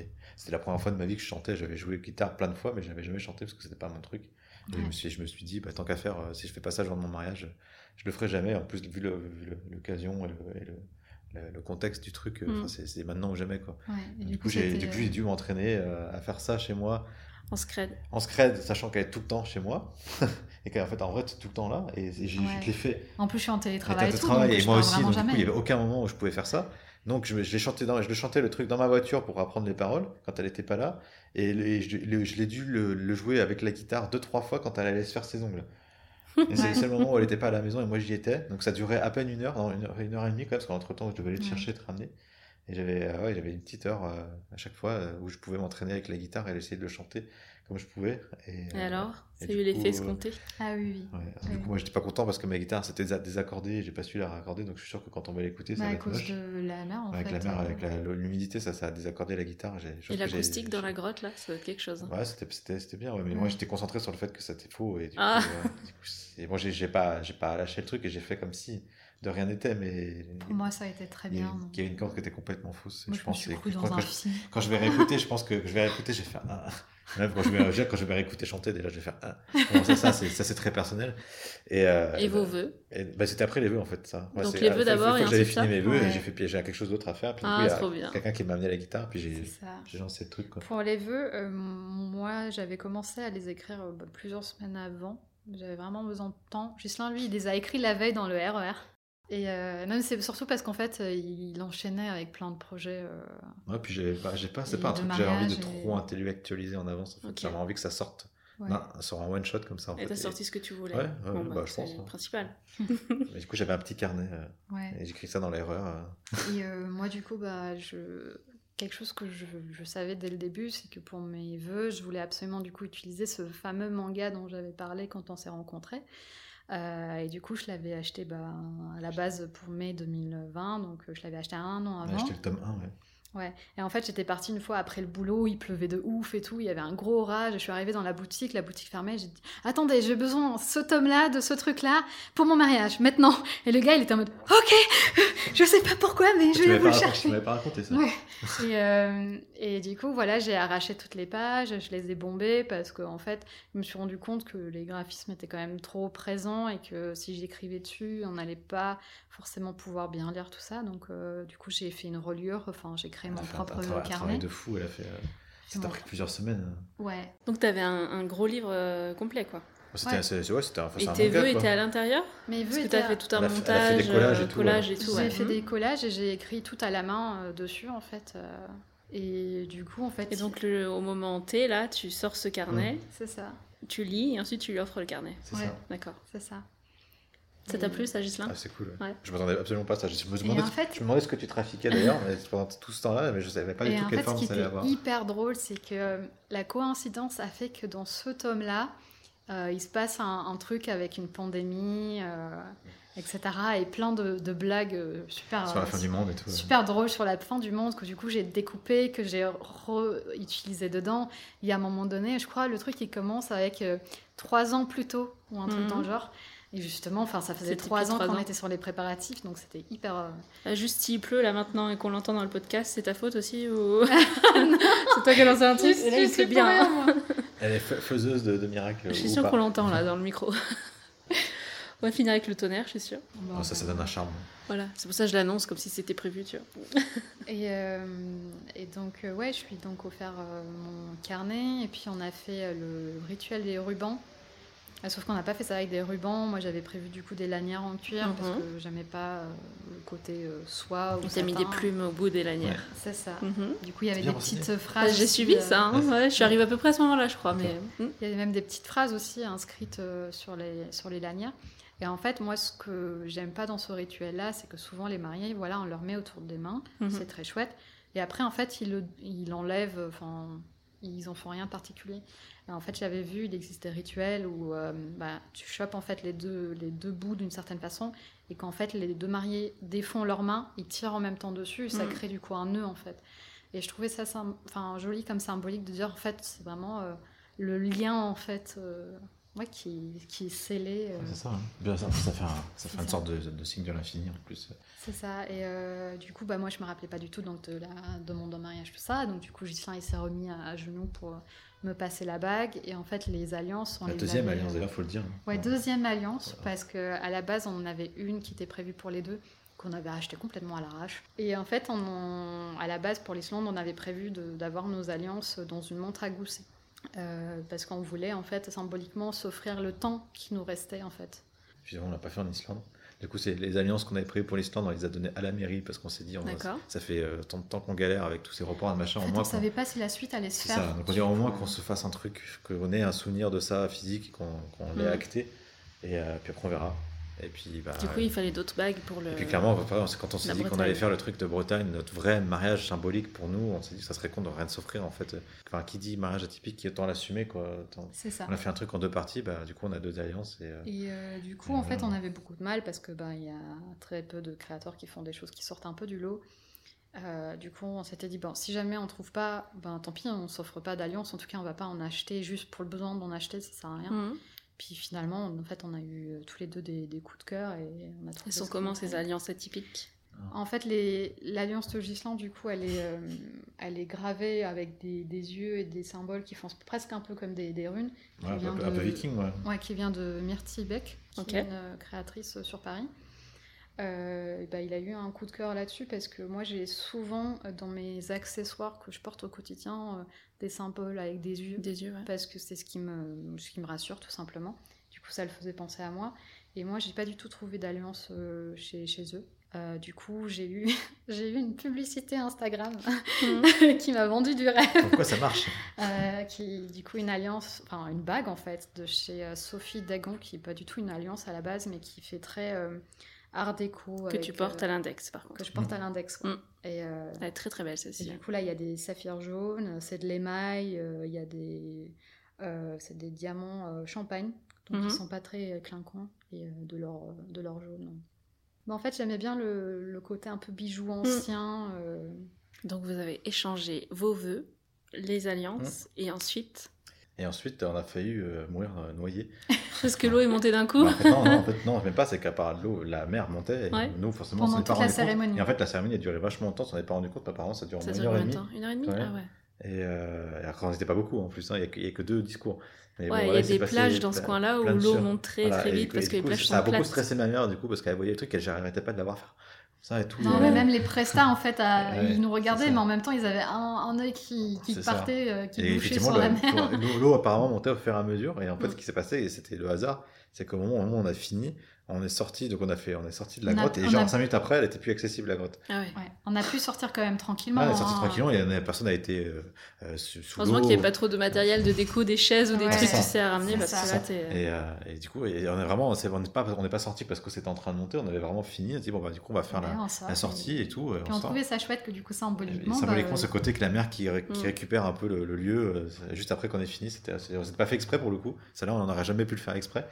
et c'était la première fois de ma vie que je chantais. J'avais joué guitare plein de fois, mais j'avais jamais chanté parce que c'était pas mon truc. Et je, me suis, je me suis dit, bah, tant qu'à faire, euh, si je fais pas ça le jour de mon mariage, je le ferai jamais. En plus, vu l'occasion et, le, et le- le- le contexte du truc, euh, Mm. c'est maintenant ou jamais. Quoi. Ouais, Du coup, j'ai euh, dû m'entraîner euh, à faire ça chez moi, En scred. en scred, sachant qu'elle est tout le temps chez moi, et qu'en fait, en vrai, tu es tout le temps là, et, et j'ai- Ouais. l'ai fait En plus, je suis en télétravail et tout, donc moi aussi, donc du coup, jamais. il n'y avait aucun moment où je pouvais faire ça. Donc je, me- je l'ai chanté dans, je le chantais le truc dans ma voiture pour apprendre les paroles quand elle n'était pas là, et, le- et je, le- je l'ai dû le, le jouer avec la guitare deux trois fois quand elle allait se faire ses ongles. Et c'est le seul moment où elle n'était pas à la maison et moi j'y étais. Donc ça durait à peine une heure, non, une heure, une heure et demie quand même, parce qu'entre temps je devais aller te chercher, te ramener. Et j'avais euh, ouais, j'avais une petite heure euh, à chaque fois euh, où je pouvais m'entraîner avec la guitare et essayer de le chanter comme je pouvais. Et, Et euh, alors et Ça a eu l'effet euh, escompté Ah oui, oui. Ouais, Du coup, moi, j'étais pas content parce que ma guitare s'était désa- désaccordée et j'ai pas su la raccorder. Donc, je suis sûr que quand on va l'écouter, ça Bah, va à être cause moche. de la mer, en avec fait. la mer, euh, avec la- l'humidité, ça, ça a désaccordé la guitare. Et l'acoustique dans la grotte, là, ça doit être quelque chose. Ouais, c'était c'était- c'était bien, ouais, mais Ouais. moi j'étais concentré sur le fait que c'était faux. Et du Ah. coup, euh, du coup, c'est- moi, j'ai j'ai pas, j'ai pas lâché le truc et j'ai fait comme si de rien n'était. Mais Pour moi, ça a été très bien. une- il y a une corde qui était complètement fausse. Moi, je je me pense suis que- je crois je- quand je vais réécouter, je pense que je vais réécouter, je vais faire un. Même quand je vais, quand je vais réécouter chanter, déjà, je vais faire un. Bon, ça, ça, c'est ça, c'est très personnel. Et, euh, Et vos vœux bah, c'était après les vœux en fait ça. Donc les ah, vœux d'abord et j'avais fini mes vœux Ouais. et j'ai fait puis j'ai quelque chose d'autre à faire. Puis Ah, quelqu'un qui m'a amené la guitare puis j'ai lancé le truc quoi. Pour les vœux, euh, moi, j'avais commencé à les écrire euh, bah, plusieurs semaines avant. J'avais vraiment besoin de temps. Gislain, lui, il les a écrits la veille dans le RER. Et euh, non, c'est surtout parce qu'en fait, euh, il enchaînait avec plein de projets. euh, Ouais, puis j'ai pas j'ai pas c'est pas un truc que j'avais envie de et- trop intellectualiser en avance. En fait. Ok. J'avais envie que ça sorte ouais. non, sur un one shot comme ça. En Et t'as Et- sorti ce que tu voulais Ouais, ouais, Bon, bah, bah, je pense, hein. le principal. mais du coup j'avais un petit carnet euh, Ouais. et j'écris ça dans l'erreur. euh. Et euh, moi, du coup, bah, je... quelque chose que je, je savais dès le début, c'est que pour mes vœux, je voulais absolument du coup utiliser ce fameux manga dont j'avais parlé quand on s'est rencontrés. Euh, et du coup, je l'avais acheté bah, à la base pour mai 2020, donc euh, je l'avais acheté un an J'ai avant. acheté le tome 1 ouais. Ouais. Et en fait, j'étais partie une fois après le boulot, il pleuvait de ouf et tout, il y avait un gros orage. Je suis arrivée dans la boutique, la boutique fermée. J'ai dit Attendez, j'ai besoin de ce tome-là, de ce truc-là, pour mon mariage, maintenant. Et le gars, il était en mode Ok, je sais pas pourquoi, mais je vais vous le chercher. tu m'avais pas raconté ça. Ouais. Et, euh, et du coup, voilà, j'ai arraché toutes les pages, je les ai bombées parce qu'en en fait, je me suis rendu compte que les graphismes étaient quand même trop présents et que si j'écrivais dessus, on n'allait pas forcément pouvoir bien lire tout ça. Donc, euh, du coup, j'ai fait une reliure, enfin, j'ai créé Elle mon propre un travail, un carnet. travail de fou. Elle a fait. euh, Ça t'a pris plusieurs semaines. Ouais. Donc t'avais un, un gros livre euh, complet, quoi. C'était Ouais. ouais, c'était un, enfin, Et tes vœux étaient à l'intérieur Mes Parce vœux que étaient t'as à- fait tout un Elle a fait- montage, des collages et tout, collage ouais. et tout. J'ai fait Mhm. des collages et j'ai écrit tout à la main euh, dessus, en fait. euh, et du coup, en fait. Et donc le- au moment T, là, tu sors ce carnet, C'est ça. tu lis et ensuite tu lui offres le carnet. C'est Ouais. ça. D'accord. C'est ça. Ça t'a Et- plu, ça, Gislain Ah, c'est cool. ouais. Ouais. Je m'attendais absolument pas à ça. Je me demandais, en fait- je me demandais ce que tu trafiquais d'ailleurs mais pendant tout ce temps-là, mais je savais pas du Et tout quelle fait, ce forme qui ça allait avoir. hyper drôle, c'est que la coïncidence a fait que dans ce tome-là, euh, il se passe un, un truc avec une pandémie, euh, etc. Et plein de, de blagues euh, super, Sur la fin du monde et tout. super drôles sur la fin du monde que du coup j'ai découpé, que j'ai réutilisé dedans. Il y a un moment donné, je crois, le truc il commence avec euh, trois ans plus tôt ou un truc Mhm. dans le genre. Et justement, enfin, ça faisait trois ans qu'on était sur les préparatifs, donc c'était hyper. euh, Bah, juste s'il pleut là maintenant et qu'on l'entend dans le podcast, c'est ta faute aussi ou c'est toi qui as lancé un truc Et là il bien. rien, hein. Elle est fa- faiseuse de, de miracles. Je suis sûre qu'on l'entend là dans le micro. On va finir avec le tonnerre, je suis sûre. Bon, Oh, ça, ça donne un charme. Voilà, c'est pour ça que je l'annonce comme si c'était prévu, tu vois. Et, euh, et donc, euh, ouais, je lui ai donc offert euh, mon carnet. Et puis, on a fait euh, le rituel des rubans. Ah, sauf qu'on n'a pas fait ça avec des rubans. Moi, j'avais prévu du coup des lanières en cuir Mhm. parce que j'aimais pas euh, le côté euh, soie ou On t'a mis des plumes au bout des lanières. C'est ça. Mhm. Du coup, il y avait des petites Bah, phrases. J'ai suivi euh, ça, hein. ouais, je suis arrivée à peu près à ce moment-là, je crois. Mais... Mhm. Il y avait même des petites phrases aussi inscrites euh, sur, les, sur les lanières. Et en fait, moi, ce que j'aime pas dans ce rituel-là, c'est que souvent les mariés, voilà, on leur met autour des mains, Mhm. c'est très chouette. Et après, en fait, ils, le- ils l'enlèvent, enfin, ils en font rien de particulier. Et en fait, j'avais vu, il existe des rituels où euh, bah, tu chopes en fait les deux, les deux bouts d'une certaine façon, et qu'en fait, les deux mariés défont leurs mains, ils tirent en même temps dessus, et ça Mhm. crée du coup un nœud en fait. Et je trouvais ça enfin, joli comme symbolique de dire en fait, c'est vraiment euh, le lien en fait euh, ouais, qui, qui est scellé. euh, C'est ça. hein. Bien, ça, ça fait, un- ça fait une ça. sorte de, de signe de l'infini en plus. C'est ça. Et euh, du coup, bah, moi, je me rappelais pas du tout donc, de la demande en mariage, tout ça. Donc, du coup, Gislain, il s'est remis à, à genoux pour me passer la bague. Et en fait, les alliances. On La les deuxième avait, alliance, d'ailleurs, faut le dire. Ouais, deuxième alliance, Voilà. parce que à la base, on en avait une qui était prévue pour les deux, qu'on avait acheté complètement à l'arrache. Et en fait, on en- à la base, pour l'Islande, on avait prévu d'avoir nos alliances dans une montre à gousset. Euh, parce qu'on voulait, en fait, symboliquement, s'offrir le temps qui nous restait, en fait. Finalement, on l'a pas fait en Islande. Du coup, c'est les alliances qu'on avait prévues pour l'Islande, on les a données à la mairie parce qu'on s'est dit, on D'accord. ça fait euh, tant de temps qu'on galère avec tous ces reports, machin, En au fait, moins on qu'on- savait pas si la suite allait se faire. ça. Donc on dit au moins qu'on se fasse un truc, qu'on ait un souvenir de ça physique, qu'on qu'on l'ait Mm. acté, et euh, puis après on verra. Et puis, bah, Du coup, il fallait d'autres bagues pour le. et puis clairement, quand on s'est dit qu'on Bretagne. allait faire le truc de Bretagne, notre vrai mariage symbolique pour nous, on s'est dit que ça serait con de rien s'offrir en fait. Enfin, qui dit mariage atypique, qui autant l'assumer quoi. C'est ça. On a fait un truc en deux parties, bah, du coup on a deux alliances et. euh, Et euh, du coup, Et en fait, on avait beaucoup de mal parce que il y a très peu de créateurs qui font des choses qui sortent un peu du lot. Euh, du coup, on s'était dit bon, si jamais on trouve pas, ben tant pis, on s'offre pas d'alliance. En tout cas, on va pas en acheter juste pour le besoin d'en acheter, ça sert à rien. Mhm. Puis finalement, en fait, on a eu euh, tous les deux des, des coups de cœur et on a trouvé. Ils sont ce comment ces alliances atypiques En fait, l'alliance de Gisland, du coup, elle est, euh, elle est gravée avec des, des yeux et des symboles qui font presque un peu comme des, des runes. ouais, un, peu, vient un peu viking, ouais. Ouais, qui vient de Myrtille Beck, qui est une euh, créatrice sur Paris. Euh, bah, il a eu un coup de cœur là-dessus parce que moi j'ai souvent euh, dans mes accessoires que je porte au quotidien euh, des symboles avec des yeux Des yeux, ouais. parce que c'est ce qui me ce qui me rassure tout simplement. Du coup ça le faisait penser à moi et moi j'ai pas du tout trouvé d'alliance euh, chez, chez eux. Euh, du coup j'ai eu j'ai eu une publicité Instagram Mhm. qui m'a vendu du rêve. Pourquoi ça marche? Euh, qui du coup une alliance, enfin une bague en fait de chez Sophie Dagon qui est pas du tout une alliance à la base mais qui fait très euh, art déco Que avec, tu portes euh, à l'index, par que contre. je porte à l'index. Mm. Et, euh, Elle est très très belle celle-ci. du coup là il y a des saphirs jaunes, c'est de l'émail, euh, il y a des euh, c'est des diamants euh, champagne donc Mhm. ils sont pas très clinquants et euh, de l'or de l'or jaune. Mais en fait j'aimais bien le, le côté un peu bijou ancien. euh, Donc vous avez échangé vos vœux, les alliances, et ensuite. Et ensuite, on a failli euh, mourir euh, noyé. Parce que l'eau est montée d'un coup. Bah, en fait, non, non, en fait, non, même pas, c'est qu'à part l'eau, la mer montait, et Ouais. nous, forcément, on Pendant est pas la compte. cérémonie. Et en fait, la cérémonie a duré vachement longtemps, on s'en est pas rendu compte, apparemment, ça dure Ça une dure heure et demie. temps Une heure et demie Ouais. Ah ouais. Et, euh, et après, on n'était pas beaucoup en plus, hein, il n'y a, que- a deux discours. Mais bon, Ouais, il y a des passé plages dans ce coin-là où l'eau monte très Voilà, très et vite coup- parce et que les coup, plages Ça a sont beaucoup plates. stressé ma mère, du coup, parce qu'elle voyait des trucs, elle n'arrêtait pas de la voir faire. Ça et tout. Non, euh, mais même les prestats, en fait, à- Ouais, ils nous regardaient, mais en même temps, ils avaient un, un œil qui, partait, euh, qui Et bouchait sur la mer. l'eau- apparemment montait au fur et à mesure. Et en fait, ce qui s'est passé, et c'était le hasard, c'est qu'au moment, au moment où on a fini, on est sorti, donc on a fait, on est sorti de la On a- grotte et on genre a- 5 minutes après, elle était plus accessible la grotte. Ah ouais. Ouais. On a pu sortir quand même tranquillement. Ah, elle est hein. tranquillement et la personne a été euh, euh, sous, Heureusement l'eau. qu'il n'y ait pas trop de matériel de déco, des chaises ou des Ouais. trucs, tu ça. sais, à ramener C'est parce ça. que là, t'es. Et, euh, et du coup, et on est vraiment, c'est- on n'est pas, on n'est pas sorti parce que c'était en train de monter. On avait vraiment fini. On s'est dit bon bah du coup on va faire Ouais, la, on sort, la sortie et tout. euh, Puis on on trouvait ça chouette que du coup, Et symboliquement. symboliquement, bah, ce côté que la mer qui, ré- qui Mm. récupère un peu le, le lieu euh, juste après qu'on ait fini, c'était on s'était pas fait exprès pour le coup. Ça là, on n'aurait jamais pu le faire exprès.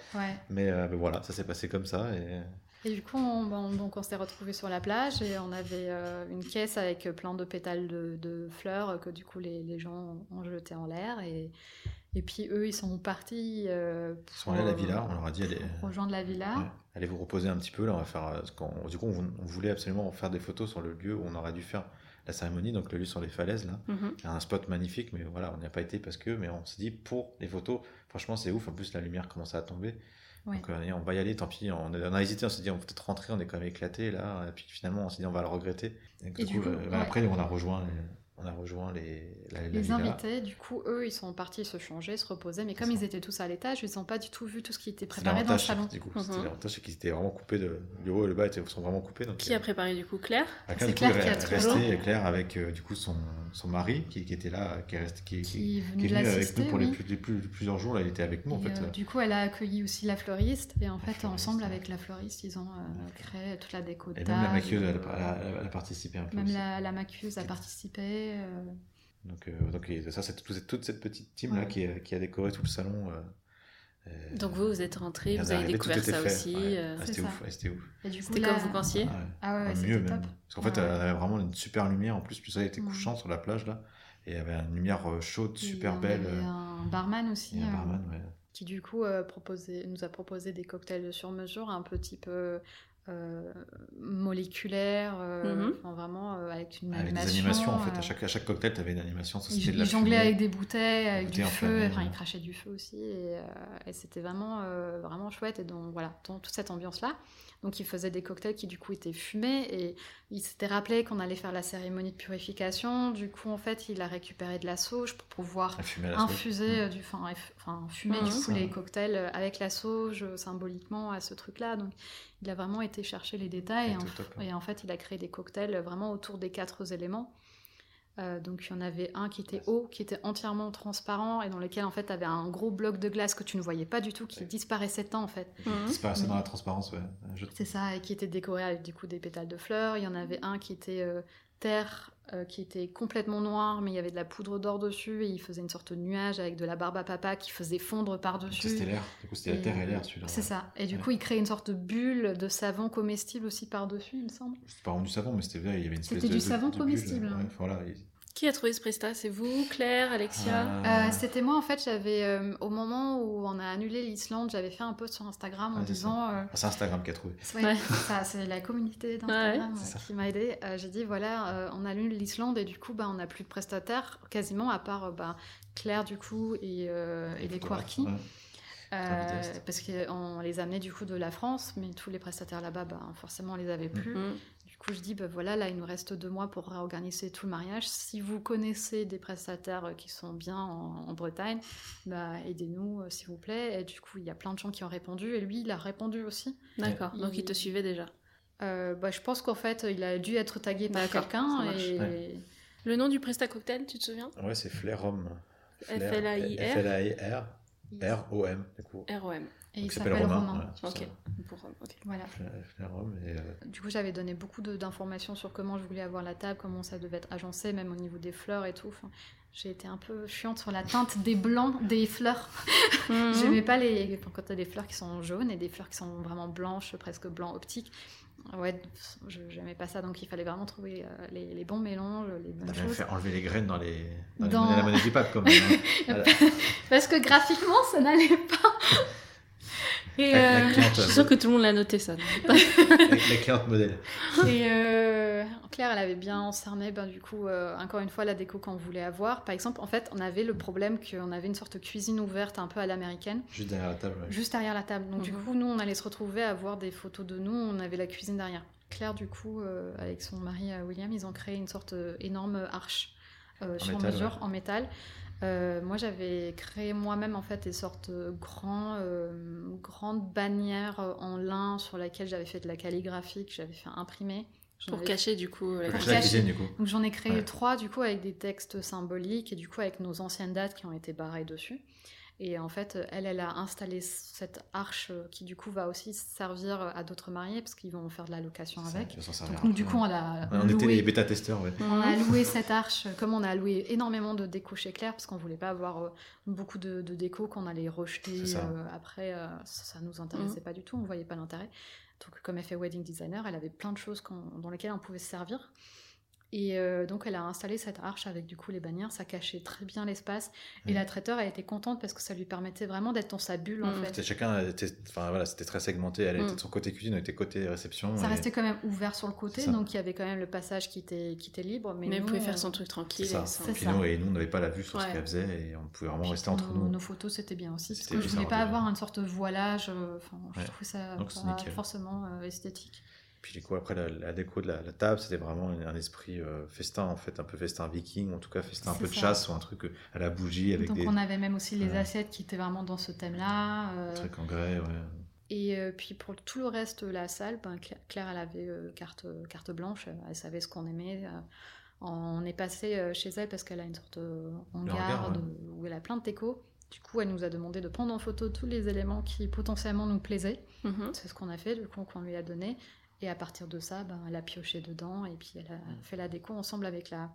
Mais, euh, mais voilà, ça s'est passé comme ça. Et... Et du coup, on, donc on s'est retrouvés sur la plage et on avait euh, une caisse avec plein de pétales de, de fleurs que du coup les, les gens ont jeté en l'air. Et, et puis eux, ils sont partis euh, Ils sont allés à la pour, villa. On leur a dit allez, rejoindre la villa. ouais, allez vous reposer un petit peu. Là, on va faire. euh, du coup, on, on voulait absolument faire des photos sur le lieu où on aurait dû faire la cérémonie, donc le lieu sur les falaises là. Mhm. A un spot magnifique, mais voilà, on n'y a pas été parce que, mais on s'est dit pour les photos, franchement c'est ouf, en plus la lumière commençait à tomber. Ouais. Donc euh, on va y aller, tant pis, on a, on a hésité, on s'est dit on peut peut-être rentrer, on est quand même éclaté là, et puis finalement on s'est dit on va le regretter. Et, Et du coup, euh, ouais. après on a rejoint les, on a rejoint les, la, la Les villa. invités, du coup, eux, ils sont partis se changer, se reposer, mais comme ça. ils étaient tous à l'étage, ils n'ont pas du tout vu tout ce qui était préparé dans le salon. du coup, Mhm. c'était l'avantage, c'est qu'ils étaient vraiment coupés de, le haut et le bas étaient, sont vraiment coupés. Donc, Qui euh, a préparé du coup Claire? Claire, C'est coup, Claire est qui a resté, Claire avec euh, du coup son, son mari qui, qui était là, qui est, resté, qui, qui- Qui est venu avec nous pour les, plus, les plus- plusieurs jours, là il était avec nous en Et, fait. euh, du coup, elle a accueilli aussi la fleuriste, et en fait, fleuriste, ensemble ouais. avec la fleuriste, ils ont euh, créé toute la déco de Et même la table, maquilleuse, elle, euh, a- participé un peu. Même la maquilleuse a participé. Euh, Donc, euh, donc et ça, c'est tout- c'est toute cette petite team Ouais. qui, a- qui a décoré tout le salon. euh, euh, Donc vous, vous êtes rentrés, et on vous avez découvert ça fait. aussi. Ouais. euh, Ah, c'était ouf, ouais, c'était ouf. et comme vous pensiez Ouais. Ah ouais, ouais, Ah, c'était mieux top. même. Parce qu'en fait, Ouais. elle avait vraiment une super lumière en plus, puis ça était Mhm. couchant sur la plage là. Et il y avait une lumière chaude, super belle. avait euh, un barman aussi. et un euh, barman, ouais. qui du coup euh, proposait- nous a proposé des cocktails sur mesure, un peu type euh, euh, moléculaire, euh, Mhm. enfin, vraiment euh, avec une Avec des animation. animations en fait. euh, À chaque, à chaque cocktail, tu avais une animation. Ça, il, c'était de la il jonglait avec des bouteilles, avec du feu, enfin ouais. il crachait du feu aussi, et, euh, et c'était vraiment, euh, vraiment chouette. Et donc voilà, dans toute cette ambiance-là. Donc il faisait des cocktails qui du coup étaient fumés, et il s'était rappelé qu'on allait faire la cérémonie de purification. Du coup, en fait, il a récupéré de la sauge pour pouvoir sauge. infuser euh, du enfin, fumer du coup Ça. les cocktails euh, avec la sauge euh, symboliquement à ce truc là donc il a vraiment été chercher les détails et C'était en, top, hein. et en fait il a créé des cocktails vraiment autour des quatre éléments Euh, donc il y en avait un qui était haut qui était entièrement transparent et dans lequel en fait tu avais un gros bloc de glace que tu ne voyais pas du tout qui Ouais. disparaissait temps en fait mhm. Disparaissait dans la transparence, ouais. Je- c'est ça, et qui était décoré avec du coup des pétales de fleurs. Il y en avait un qui était euh, terre, euh, qui était complètement noir, mais il y avait de la poudre d'or dessus, et il faisait une sorte de nuage avec de la barbe à papa qui faisait fondre par-dessus. C'était l'air. Du coup, c'était la terre et l'air celui-là. C'est ouais. ça. Et du Ouais. coup, il créait une sorte de bulle de savon comestible aussi par-dessus, il me semble. C'était pas vraiment du savon, mais c'était il y avait une espèce C'était de- du de- savon de comestible, ouais, hein. voilà. il- Qui a trouvé ce prestat C'est vous, Claire, Alexia? Ah. Euh, C'était moi, en fait, j'avais, euh, au moment où on a annulé l'Islande, j'avais fait un post sur Instagram en Ah, disant... euh, Ah, C'est Instagram qui a trouvé. Ouais, Ouais. ça, c'est la communauté d'Instagram Ouais, euh, qui m'a aidé. J'ai dit voilà, euh, on annule l'Islande et du coup, bah, on n'a plus de prestataires quasiment à part euh, bah, Claire du coup et, euh, et les Quarky. Euh, parce qu'on les amenait du coup de la France, mais tous les prestataires là-bas, bah, forcément, on les avait plus. Mhm. Du coup, je dis bah, voilà, là, il nous reste deux mois pour réorganiser tout le mariage. Si vous connaissez des prestataires euh, qui sont bien en, en Bretagne, bah, aidez-nous, euh, s'il vous plaît. Et du coup, il y a plein de gens qui ont répondu et lui, il a répondu aussi. D'accord, Il- donc il te suivait déjà. Euh, bah, je pense qu'en fait, il a dû être tagué par quelqu'un. Et... Ouais. Le nom du presta cocktail, tu te souviens? Ouais, c'est Flair-Homme. F-L-A-I-R. F-L-A-I-R. R-O-M, du coup. R-O-M. Et il s'appelle Romain. ça. Pour Rome, ok. Voilà. Et, euh, Du coup, j'avais donné beaucoup d'informations sur comment je voulais avoir la table, comment ça devait être agencé, même au niveau des fleurs et tout. Enfin, j'ai été un peu chiante sur la teinte des blancs des fleurs. Mhm. J'aimais pas les quand t'as des fleurs qui sont jaunes et des fleurs qui sont vraiment blanches, presque blanc optique. Ouais, je j'aimais pas ça, donc il fallait vraiment trouver euh, les, les bons mélanges, les bonnes choses. fait enlever les graines dans les dans, la monnaie du pape, quand même. hein. Parce que graphiquement, ça n'allait pas. Et, La- la euh, cliente, Je suis sûre que tout le monde l'a noté ça. la, la cliente modèle. Et euh, Claire, elle avait bien cerné, ben, du coup, euh, encore une fois, la déco qu'on voulait avoir. Par exemple, en fait, on avait le problème qu'on avait une sorte de cuisine ouverte un peu à l'américaine, Juste derrière la table. ouais. juste derrière la table. Donc, du Mhm. coup, nous, on allait se retrouver à voir des photos de nous, on avait la cuisine derrière. Claire, du coup, euh, avec son mari euh, William, ils ont créé une sorte d'énorme arche euh, En sur métal, mesure, ouais. en métal. Euh, moi, j'avais créé moi-même en fait des sortes de grands, euh, grandes bannières euh, en lin sur lesquelles j'avais fait de la calligraphie que j'avais fait imprimer. Pour avais- cacher du coup la Pour Cacher cuisine. la cacher. cuisine, du coup. Donc j'en ai créé Ouais. trois du coup avec des textes symboliques et du coup avec nos anciennes dates qui ont été barrées dessus. Et en fait, elle, elle a installé cette arche euh, qui du coup va aussi servir à d'autres mariés parce qu'ils vont faire de la location Ça, avec. servir Donc nous, du coup, on a Ouais, on était les bêta-testeurs, ouais. on a loué cette arche, comme on a loué énormément de déco chez Claire, parce qu'on voulait pas avoir euh, beaucoup de, de déco qu'on allait rejeter ça. euh, après. euh, ça, ça nous intéressait pas du tout, on voyait pas l'intérêt. Donc, comme elle fait wedding designer, elle avait plein de choses dans lesquelles on pouvait se servir. Et euh, donc, elle a installé cette arche avec du coup les bannières, ça cachait très bien l'espace. Et Mhm. la traiteur a été contente parce que ça lui permettait vraiment d'être dans sa bulle en Mhm. fait. C'était chacun, était, enfin voilà, c'était très segmenté. Elle était Mm. de son côté cuisine, on était côté réception. Ça et- restait quand même ouvert sur le côté, donc il y avait quand même le passage qui était, qui était libre. Mais, Mais nous, vous pouvez on- faire son truc tranquille. ça. et sans- C'est Puis ça. nous, et nous, on n'avait pas la vue sur ce qu'elle faisait et on pouvait vraiment Puis rester entre nous. nos photos, c'était bien aussi. Parce que je voulais pas avoir une sorte de voilage. euh, Enfin, je Ouais. trouve ça Donc, pas forcément euh, esthétique. Puis du coup, après la, la déco de la, la table, c'était vraiment un, esprit euh, festin en fait, un peu festin viking, en tout cas festin un peu de chasse ou un truc euh, à la bougie avec Donc des on avait même aussi les Ouais. assiettes qui étaient vraiment dans ce thème-là. euh, trucs en grès. Ouais. et euh, puis pour tout le reste de la salle, ben, Cla- Claire, elle avait carte, carte blanche, elle savait ce qu'on aimait. on est passé chez elle parce qu'elle a une sorte de hangar, hangar, ouais. de- où elle a plein de déco. Du coup, elle nous a demandé de prendre en photo tous les éléments qui potentiellement nous plaisaient. Mhm. C'est ce qu'on a fait, du coup, qu'on lui a donné. Et à partir de ça, ben, elle a pioché dedans et puis elle a Mm. fait la déco ensemble avec la,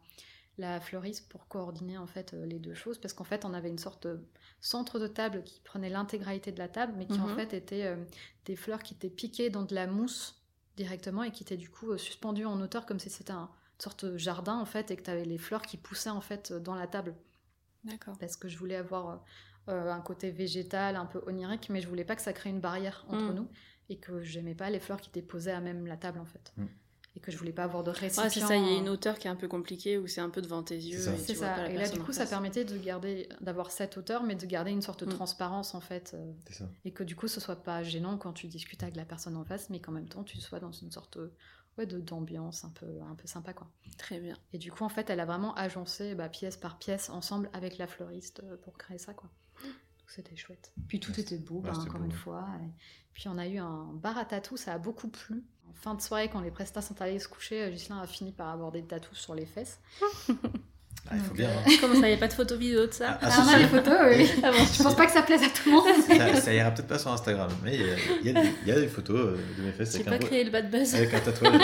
la fleuriste pour coordonner en fait euh, les deux choses. Parce qu'en fait, on avait une sorte de centre de table qui prenait l'intégralité de la table, mais qui en Mhm. fait étaient euh, des fleurs qui étaient piquées dans de la mousse directement et qui étaient du coup euh, suspendues en hauteur comme si c'était un une sorte de jardin en fait et que tu avais les fleurs qui poussaient en fait dans la table D'accord. parce que je voulais avoir euh, un côté végétal, un peu onirique, mais je voulais pas que ça crée une barrière entre Mm. nous et que j'aimais pas les fleurs qui étaient posées à même la table en fait. Mm. Et que je voulais pas avoir de récipient. Ouais, c'est ça, il y a une hauteur qui est un peu compliquée où c'est un peu devant tes yeux. ça. et C'est tu vois pas ça. la Et là, du coup, ça face. permettait de garder, d'avoir cette hauteur, mais de garder une sorte de Mm. transparence en fait, euh, C'est ça. et que du coup, ce soit pas gênant quand tu discutes avec la personne en face, mais qu'en même temps, tu sois dans une sorte euh, ouais, de d'ambiance un peu, un peu sympa quoi. Très bien. Et du coup, en fait, elle a vraiment agencé bah, pièce par pièce ensemble avec la fleuriste euh, pour créer ça, quoi. C'était chouette. Puis tout Ouais, était beau, ouais, bah, c'était encore beau, une ouais. fois. Et puis on a eu un bar à tatou, ça a beaucoup plu. En fin de soirée, quand les prestats sont allés se coucher, euh, Ghislain a fini par avoir des tatous sur les fesses. Ah, il faut bien. euh, hein. Comment ça, il n'y a pas de photo vidéo de ça? Ah, Ah, si, on a si. les photos, oui. Ah bon. Je pense pas que ça plaise à tout le monde. ça, ça ira peut-être pas sur Instagram, mais il y a, il y a des, il y a des photos euh, de mes fesses J'ai avec pas un, beau- créé le bad buzz. avec un tatouage.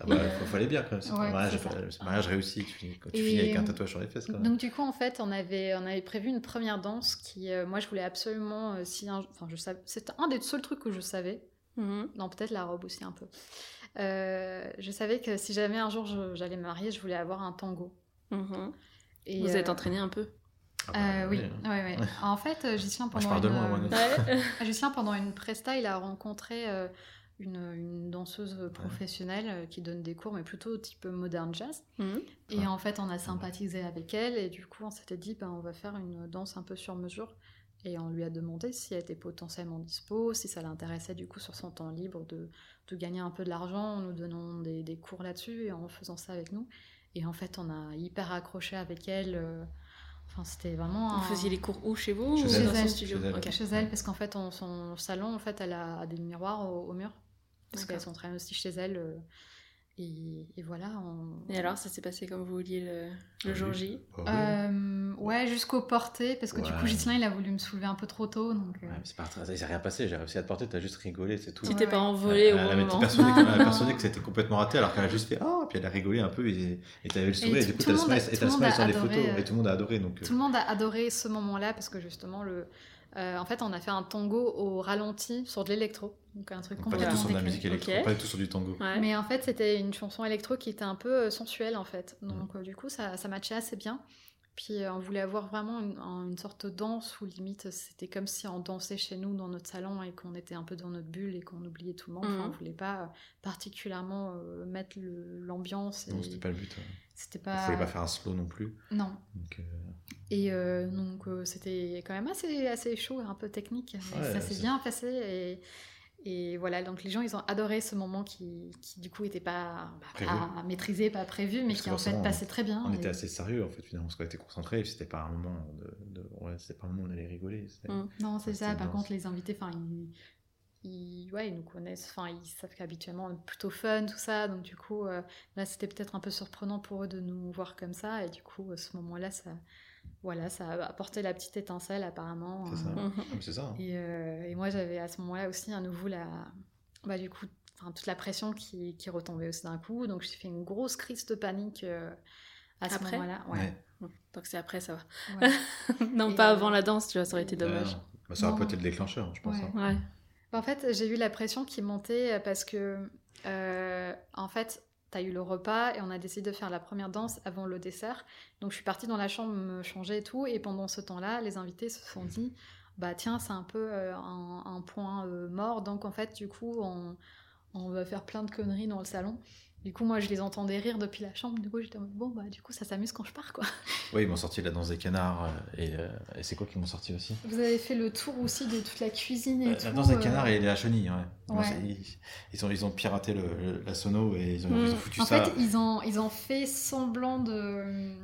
Ah bah, Et, euh, faut, fallait bien quand même. C'est ouais, un mariage, un mariage réussi. Tu finis, quand tu Et, finis avec un euh, tatouage sur les fesses, quand même. Donc du coup, en fait, on avait, on avait prévu une première danse qui, euh, moi, je voulais absolument, euh, si un- enfin, je savais, c'est un des seuls trucs que je savais. Mhm. Non, peut-être la robe aussi un peu. Euh, je savais que si jamais un jour je- j'allais me marier, je voulais avoir un tango. Mhm. Et, Vous euh, êtes entraîné un peu Ah bah, euh, oui, ouais, ouais. En fait, Moi, je pendant, une, moi, moi, non. Ouais. Ghislain, pendant une presta, il a rencontré euh, une, une danseuse professionnelle euh, qui donne des cours, mais plutôt type modern jazz. Mhm. Et Ouais. en fait, on a sympathisé avec elle, et du coup, on s'était dit, ben, on va faire une danse un peu sur mesure. Et on lui a demandé si elle était potentiellement dispo, si ça l'intéressait du coup sur son temps libre de, de gagner un peu de l'argent en nous donnant des, des cours là-dessus et en faisant ça avec nous. Et en fait, on a hyper accroché avec elle. euh, Enfin, c'était vraiment. Vous un- faisiez les cours où chez vous Chez ou elle. Chez elle. studio Chez elle. Ok. chez elle parce qu'en fait, son salon, en fait, elle a des miroirs au, au mur. Parce D'accord. qu'elle s'entraîne aussi chez elle. euh, et, et voilà. on- Et alors, ça s'est passé comme vous vouliez le, le jour J? Oui. Euh, ouais, jusqu'au porté, parce que du coup, Ouais. Ghislain, il a voulu me soulever un peu trop tôt. Donc, euh, Ouais, mais c'est pas très- il s'est rien passé, j'ai réussi à te porter, t'as juste rigolé, c'est tout. Tu Ouais, t'es pas ouais. envolé elle, au avait moment elle a Non. persuadée que c'était complètement raté, alors qu'elle a juste fait Ah, puis elle a rigolé un peu et et t'avais le sourire, et, tout- du coup t'as le et a sur les adoré, photos, euh, et tout le monde a adoré. Donc, euh, Tout le monde a adoré ce moment-là parce que justement, le, euh, en fait, on a fait un tango au ralenti sur de l'électro. Donc un truc pas du tout complètement sur de la musique électro, Ok. pas du tout sur du tango. Ouais. Mais en fait, c'était une chanson électro qui était un peu euh, sensuelle en fait. Donc euh, du coup, ça, ça matchait assez bien. Puis euh, on voulait avoir vraiment une, un- une sorte de danse où limite c'était comme si on dansait chez nous dans notre salon et qu'on était un peu dans notre bulle et qu'on oubliait tout le monde. Enfin, Mhm. on voulait pas particulièrement euh, mettre l'ambiance. Non, et c'était pas le but. ouais. C'était pas. fallait pas faire un slow non plus. Non. Donc, euh, Et euh, donc euh, c'était quand même assez, assez chaud et un peu technique. Mais Ouais, ça s'est bien passé et, Et voilà, donc les gens, ils ont adoré ce moment qui, qui du coup, n'était pas, bah, pas maîtrisé, pas prévu, mais Parce qui en fait passait très bien. On Et- était assez sérieux en fait finalement parce qu'on était concentrés. C'était pas un moment de, de- ouais, c'était pas un moment où on allait rigoler. c'était- Mm. Non, c'est ça. Par contre, les invités, enfin, ils, ils, ouais, ils nous connaissent, enfin, ils savent qu'habituellement, on est plutôt fun, tout ça. Donc, du coup, euh, là, c'était peut-être un peu surprenant pour eux de nous voir comme ça. Et du coup, à ce moment-là, ça, voilà, ça a apporté la petite étincelle, apparemment. C'est ça. Euh, Mhm. Ah, ça. hein. Et, euh, et moi, j'avais à ce moment-là aussi à nouveau la, bah, du coup, enfin, toute la pression qui, qui retombait aussi d'un coup. Donc, j'ai fait une grosse crise de panique euh, à ce Après moment-là. Ouais. Ouais. Donc c'est après, ça va. Ouais. non, Et pas euh, avant la danse, tu vois, ça aurait été dommage. Bah, ça aurait non. le déclencheur, je pense. Ouais. hein. Ouais. En fait, j'ai eu la pression qui montait parce que, euh, en fait, tu as eu le repas et on a décidé de faire la première danse avant le dessert. Donc, je suis partie dans la chambre me changer et tout. Et pendant ce temps-là, les invités se sont dit bah tiens, c'est un peu euh, un, un point euh, mort. Donc, en fait, du coup, on, on va faire plein de conneries dans le salon. Du coup, moi, je les entendais rire depuis la chambre. Du coup, j'étais en mode, bon, bah, du coup, ça s'amuse quand je pars, quoi. Oui, ils m'ont sorti la danse des canards. euh, et euh, et c'est quoi qu'ils m'ont sorti aussi? Vous avez fait le tour aussi de toute la cuisine et Euh, tout. La danse des canards et la chenille, ouais. Ils, ils ont, ils ont piraté le, le- la sono et ils ont, Mm. ils ont foutu En ça. fait, ils ont, ils ont fait semblant de.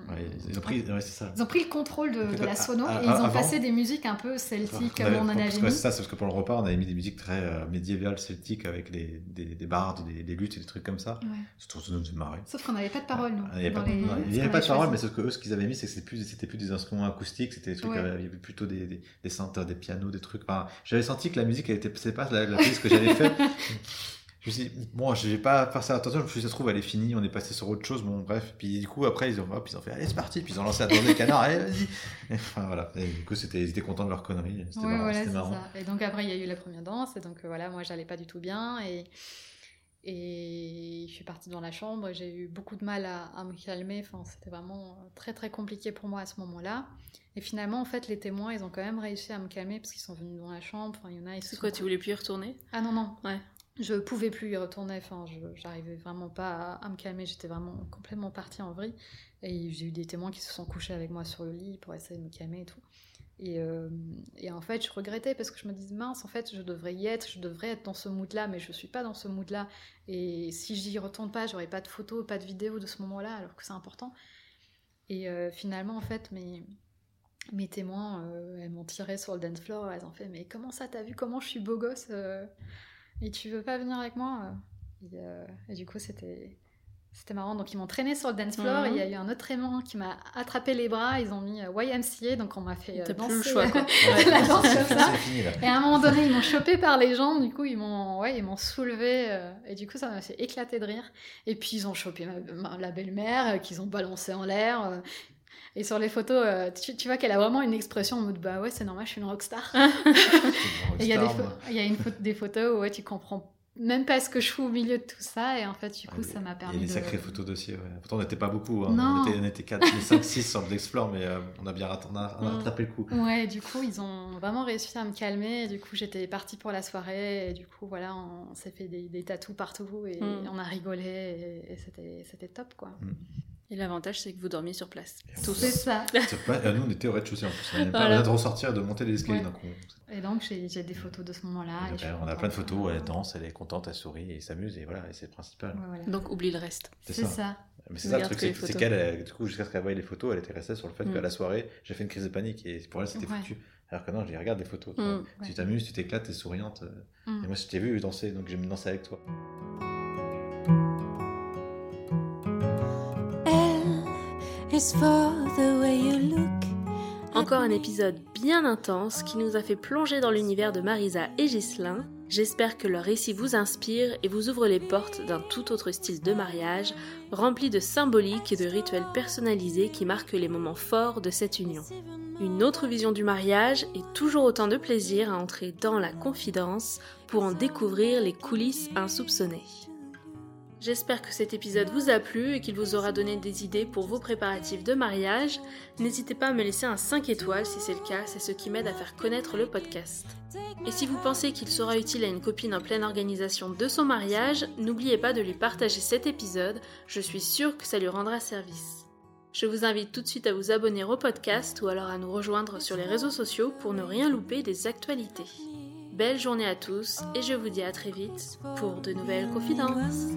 Ouais, ils ont pris, ouais, c'est ça. Ils ont pris le contrôle de, de la sono et ils ont avant- passé des musiques un peu celtiques comme on en avait mis. C'est ça, c'est parce que pour le repas, on avait mis des musiques très euh, médiévales, celtiques, avec des, des, des bardes, des, des luttes et des trucs comme ça. Ouais. Surtout, nous faisait marrer. Sauf qu'on n'avait pas de parole, nous. Ah, Il n'y avait pas, les- avait de parole, mais ce que eux, ce qu'ils avaient mis, c'est que c'était plus, plus des instruments acoustiques, c'était des trucs, Ouais. euh, il y avait plutôt des, des, des synthés, des pianos, des trucs. Enfin, j'avais senti que la musique, elle était, c'est pas la, la que j'avais fait. Je me suis dit, bon, je vais pas ça attention, je me suis dit, ça se trouve, elle est finie, on est passé sur autre chose, bon, bref. Puis du coup, après, ils ont, hop, ils ont fait, allez, c'est parti, puis ils ont lancé la danse des canards, allez, vas-y. Enfin, voilà. Et du coup, c'était, ils étaient contents de leur connerie, c'était Ouais, marrant. voilà, c'est marrant. ça. Et donc après, il y a eu la première danse, et donc euh, voilà, moi, j'allais pas du tout bien, et, et je suis partie dans la chambre, et j'ai eu beaucoup de mal à, à me calmer, enfin, c'était vraiment euh, très très compliqué pour moi à ce moment-là. Et finalement, en fait, les témoins, ils ont quand même réussi à me calmer, parce qu'ils sont venus dans la chambre, enfin, il y en a, ils se C'est quoi, tu voulais plus y retourner? Ah non, non. Ouais. Je pouvais plus y retourner, enfin, je- j'arrivais vraiment pas à, à me calmer, j'étais vraiment complètement partie en vrille. Et j'ai eu des témoins qui se sont couchés avec moi sur le lit pour essayer de me calmer et tout. Et, euh, et en fait, je regrettais parce que je me disais, mince, en fait, je devrais y être, je devrais être dans ce mood-là, mais je suis pas dans ce mood-là. Et si j'y retourne pas, j'aurai pas de photos, pas de vidéos de ce moment-là, alors que c'est important. Et euh, finalement, en fait, mes, témoins, euh, elles m'ont tiré sur le dance floor, elles ont fait, mais comment ça, t'as vu comment je suis beau gosse et tu veux pas venir avec moi et du coup, c'était. C'était marrant, donc ils m'ont traîné sur le dance floor. Mhm. Il y a eu un autre témoin qui m'a attrapé les bras. Ils ont mis euh, YMCA, donc on m'a fait euh, danser. plus le choix, quoi. la danse comme ça. Fini. Et à un moment donné, ils m'ont chopé par les jambes, du coup, ils m'ont ouais, ils m'ont soulevé, euh, et du coup, ça m'a fait éclater de rire. Et puis, ils ont chopé ma- ma- la belle-mère, euh, qu'ils ont balancé en l'air. euh, et sur les photos, euh, tu, tu vois qu'elle a vraiment une expression en mode bah ouais, c'est normal, je suis une rockstar. Et il y a, des, y a une des photos où ouais, tu comprends même pas ce que je fais au milieu de tout ça, et en fait, du coup, ça m'a Il y permis a des de. sacrées photos dossiers, ouais. Pourtant, on n'était pas beaucoup. hein. Non. On était, on était 4, 5, 6 sur l'Explore, mais euh, on a bien rat- on a, on a rattrapé le coup. Ouais, du coup, ils ont vraiment réussi à me calmer. Et du coup, j'étais partie pour la soirée. Et du coup, voilà, on s'est fait des, des tatous partout et Mm. on a rigolé. Et, et c'était, c'était top, quoi. Et l'avantage, c'est que vous dormiez sur place. Tous. C'est ça. Pas- euh, nous, on était au rez-de-chaussée en plus. On n'avait pas Voilà. besoin de ressortir et de monter les escaliers. Ouais. Donc on, Et donc, j'ai, j'ai des photos de ce moment-là. on a plein de photos. Elle danse, elle est contente, elle sourit, et s'amuse, et voilà, et c'est le principal. Ouais, voilà. Donc oublie le reste. C'est ça. ça. Mais c'est ça le truc, c'est qu'elle, elle, du coup, jusqu'à ce qu'elle voie les photos, elle était restée sur le fait Mm. qu'à la soirée, j'ai fait une crise de panique, et pour elle, c'était Ouais. foutu. Alors que non, je dis, regarde les photos. Mm. Tu Ouais. t'amuses, tu t'éclates, t'es souriante. euh, Mm. Et moi, je t'ai vu danser, donc j'aime danser avec toi. Encore un épisode bien intense qui nous a fait plonger dans l'univers de Marisa et Ghislain. J'espère que leur récit vous inspire et vous ouvre les portes d'un tout autre style de mariage, rempli de symboliques et de rituels personnalisés qui marquent les moments forts de cette union. Une autre vision du mariage et toujours autant de plaisir à entrer dans la confidence pour en découvrir les coulisses insoupçonnées. J'espère que cet épisode vous a plu et qu'il vous aura donné des idées pour vos préparatifs de mariage. N'hésitez pas à me laisser un 5 étoiles si c'est le cas, c'est ce qui m'aide à faire connaître le podcast. Et si vous pensez qu'il sera utile à une copine en pleine organisation de son mariage, n'oubliez pas de lui partager cet épisode, je suis sûre que ça lui rendra service. Je vous invite tout de suite à vous abonner au podcast ou alors à nous rejoindre sur les réseaux sociaux pour ne rien louper des actualités. belle journée à tous et je vous dis à très vite pour de nouvelles confidences.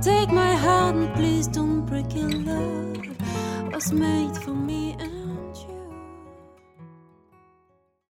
Take my heart and please don't break it. Love was made for me.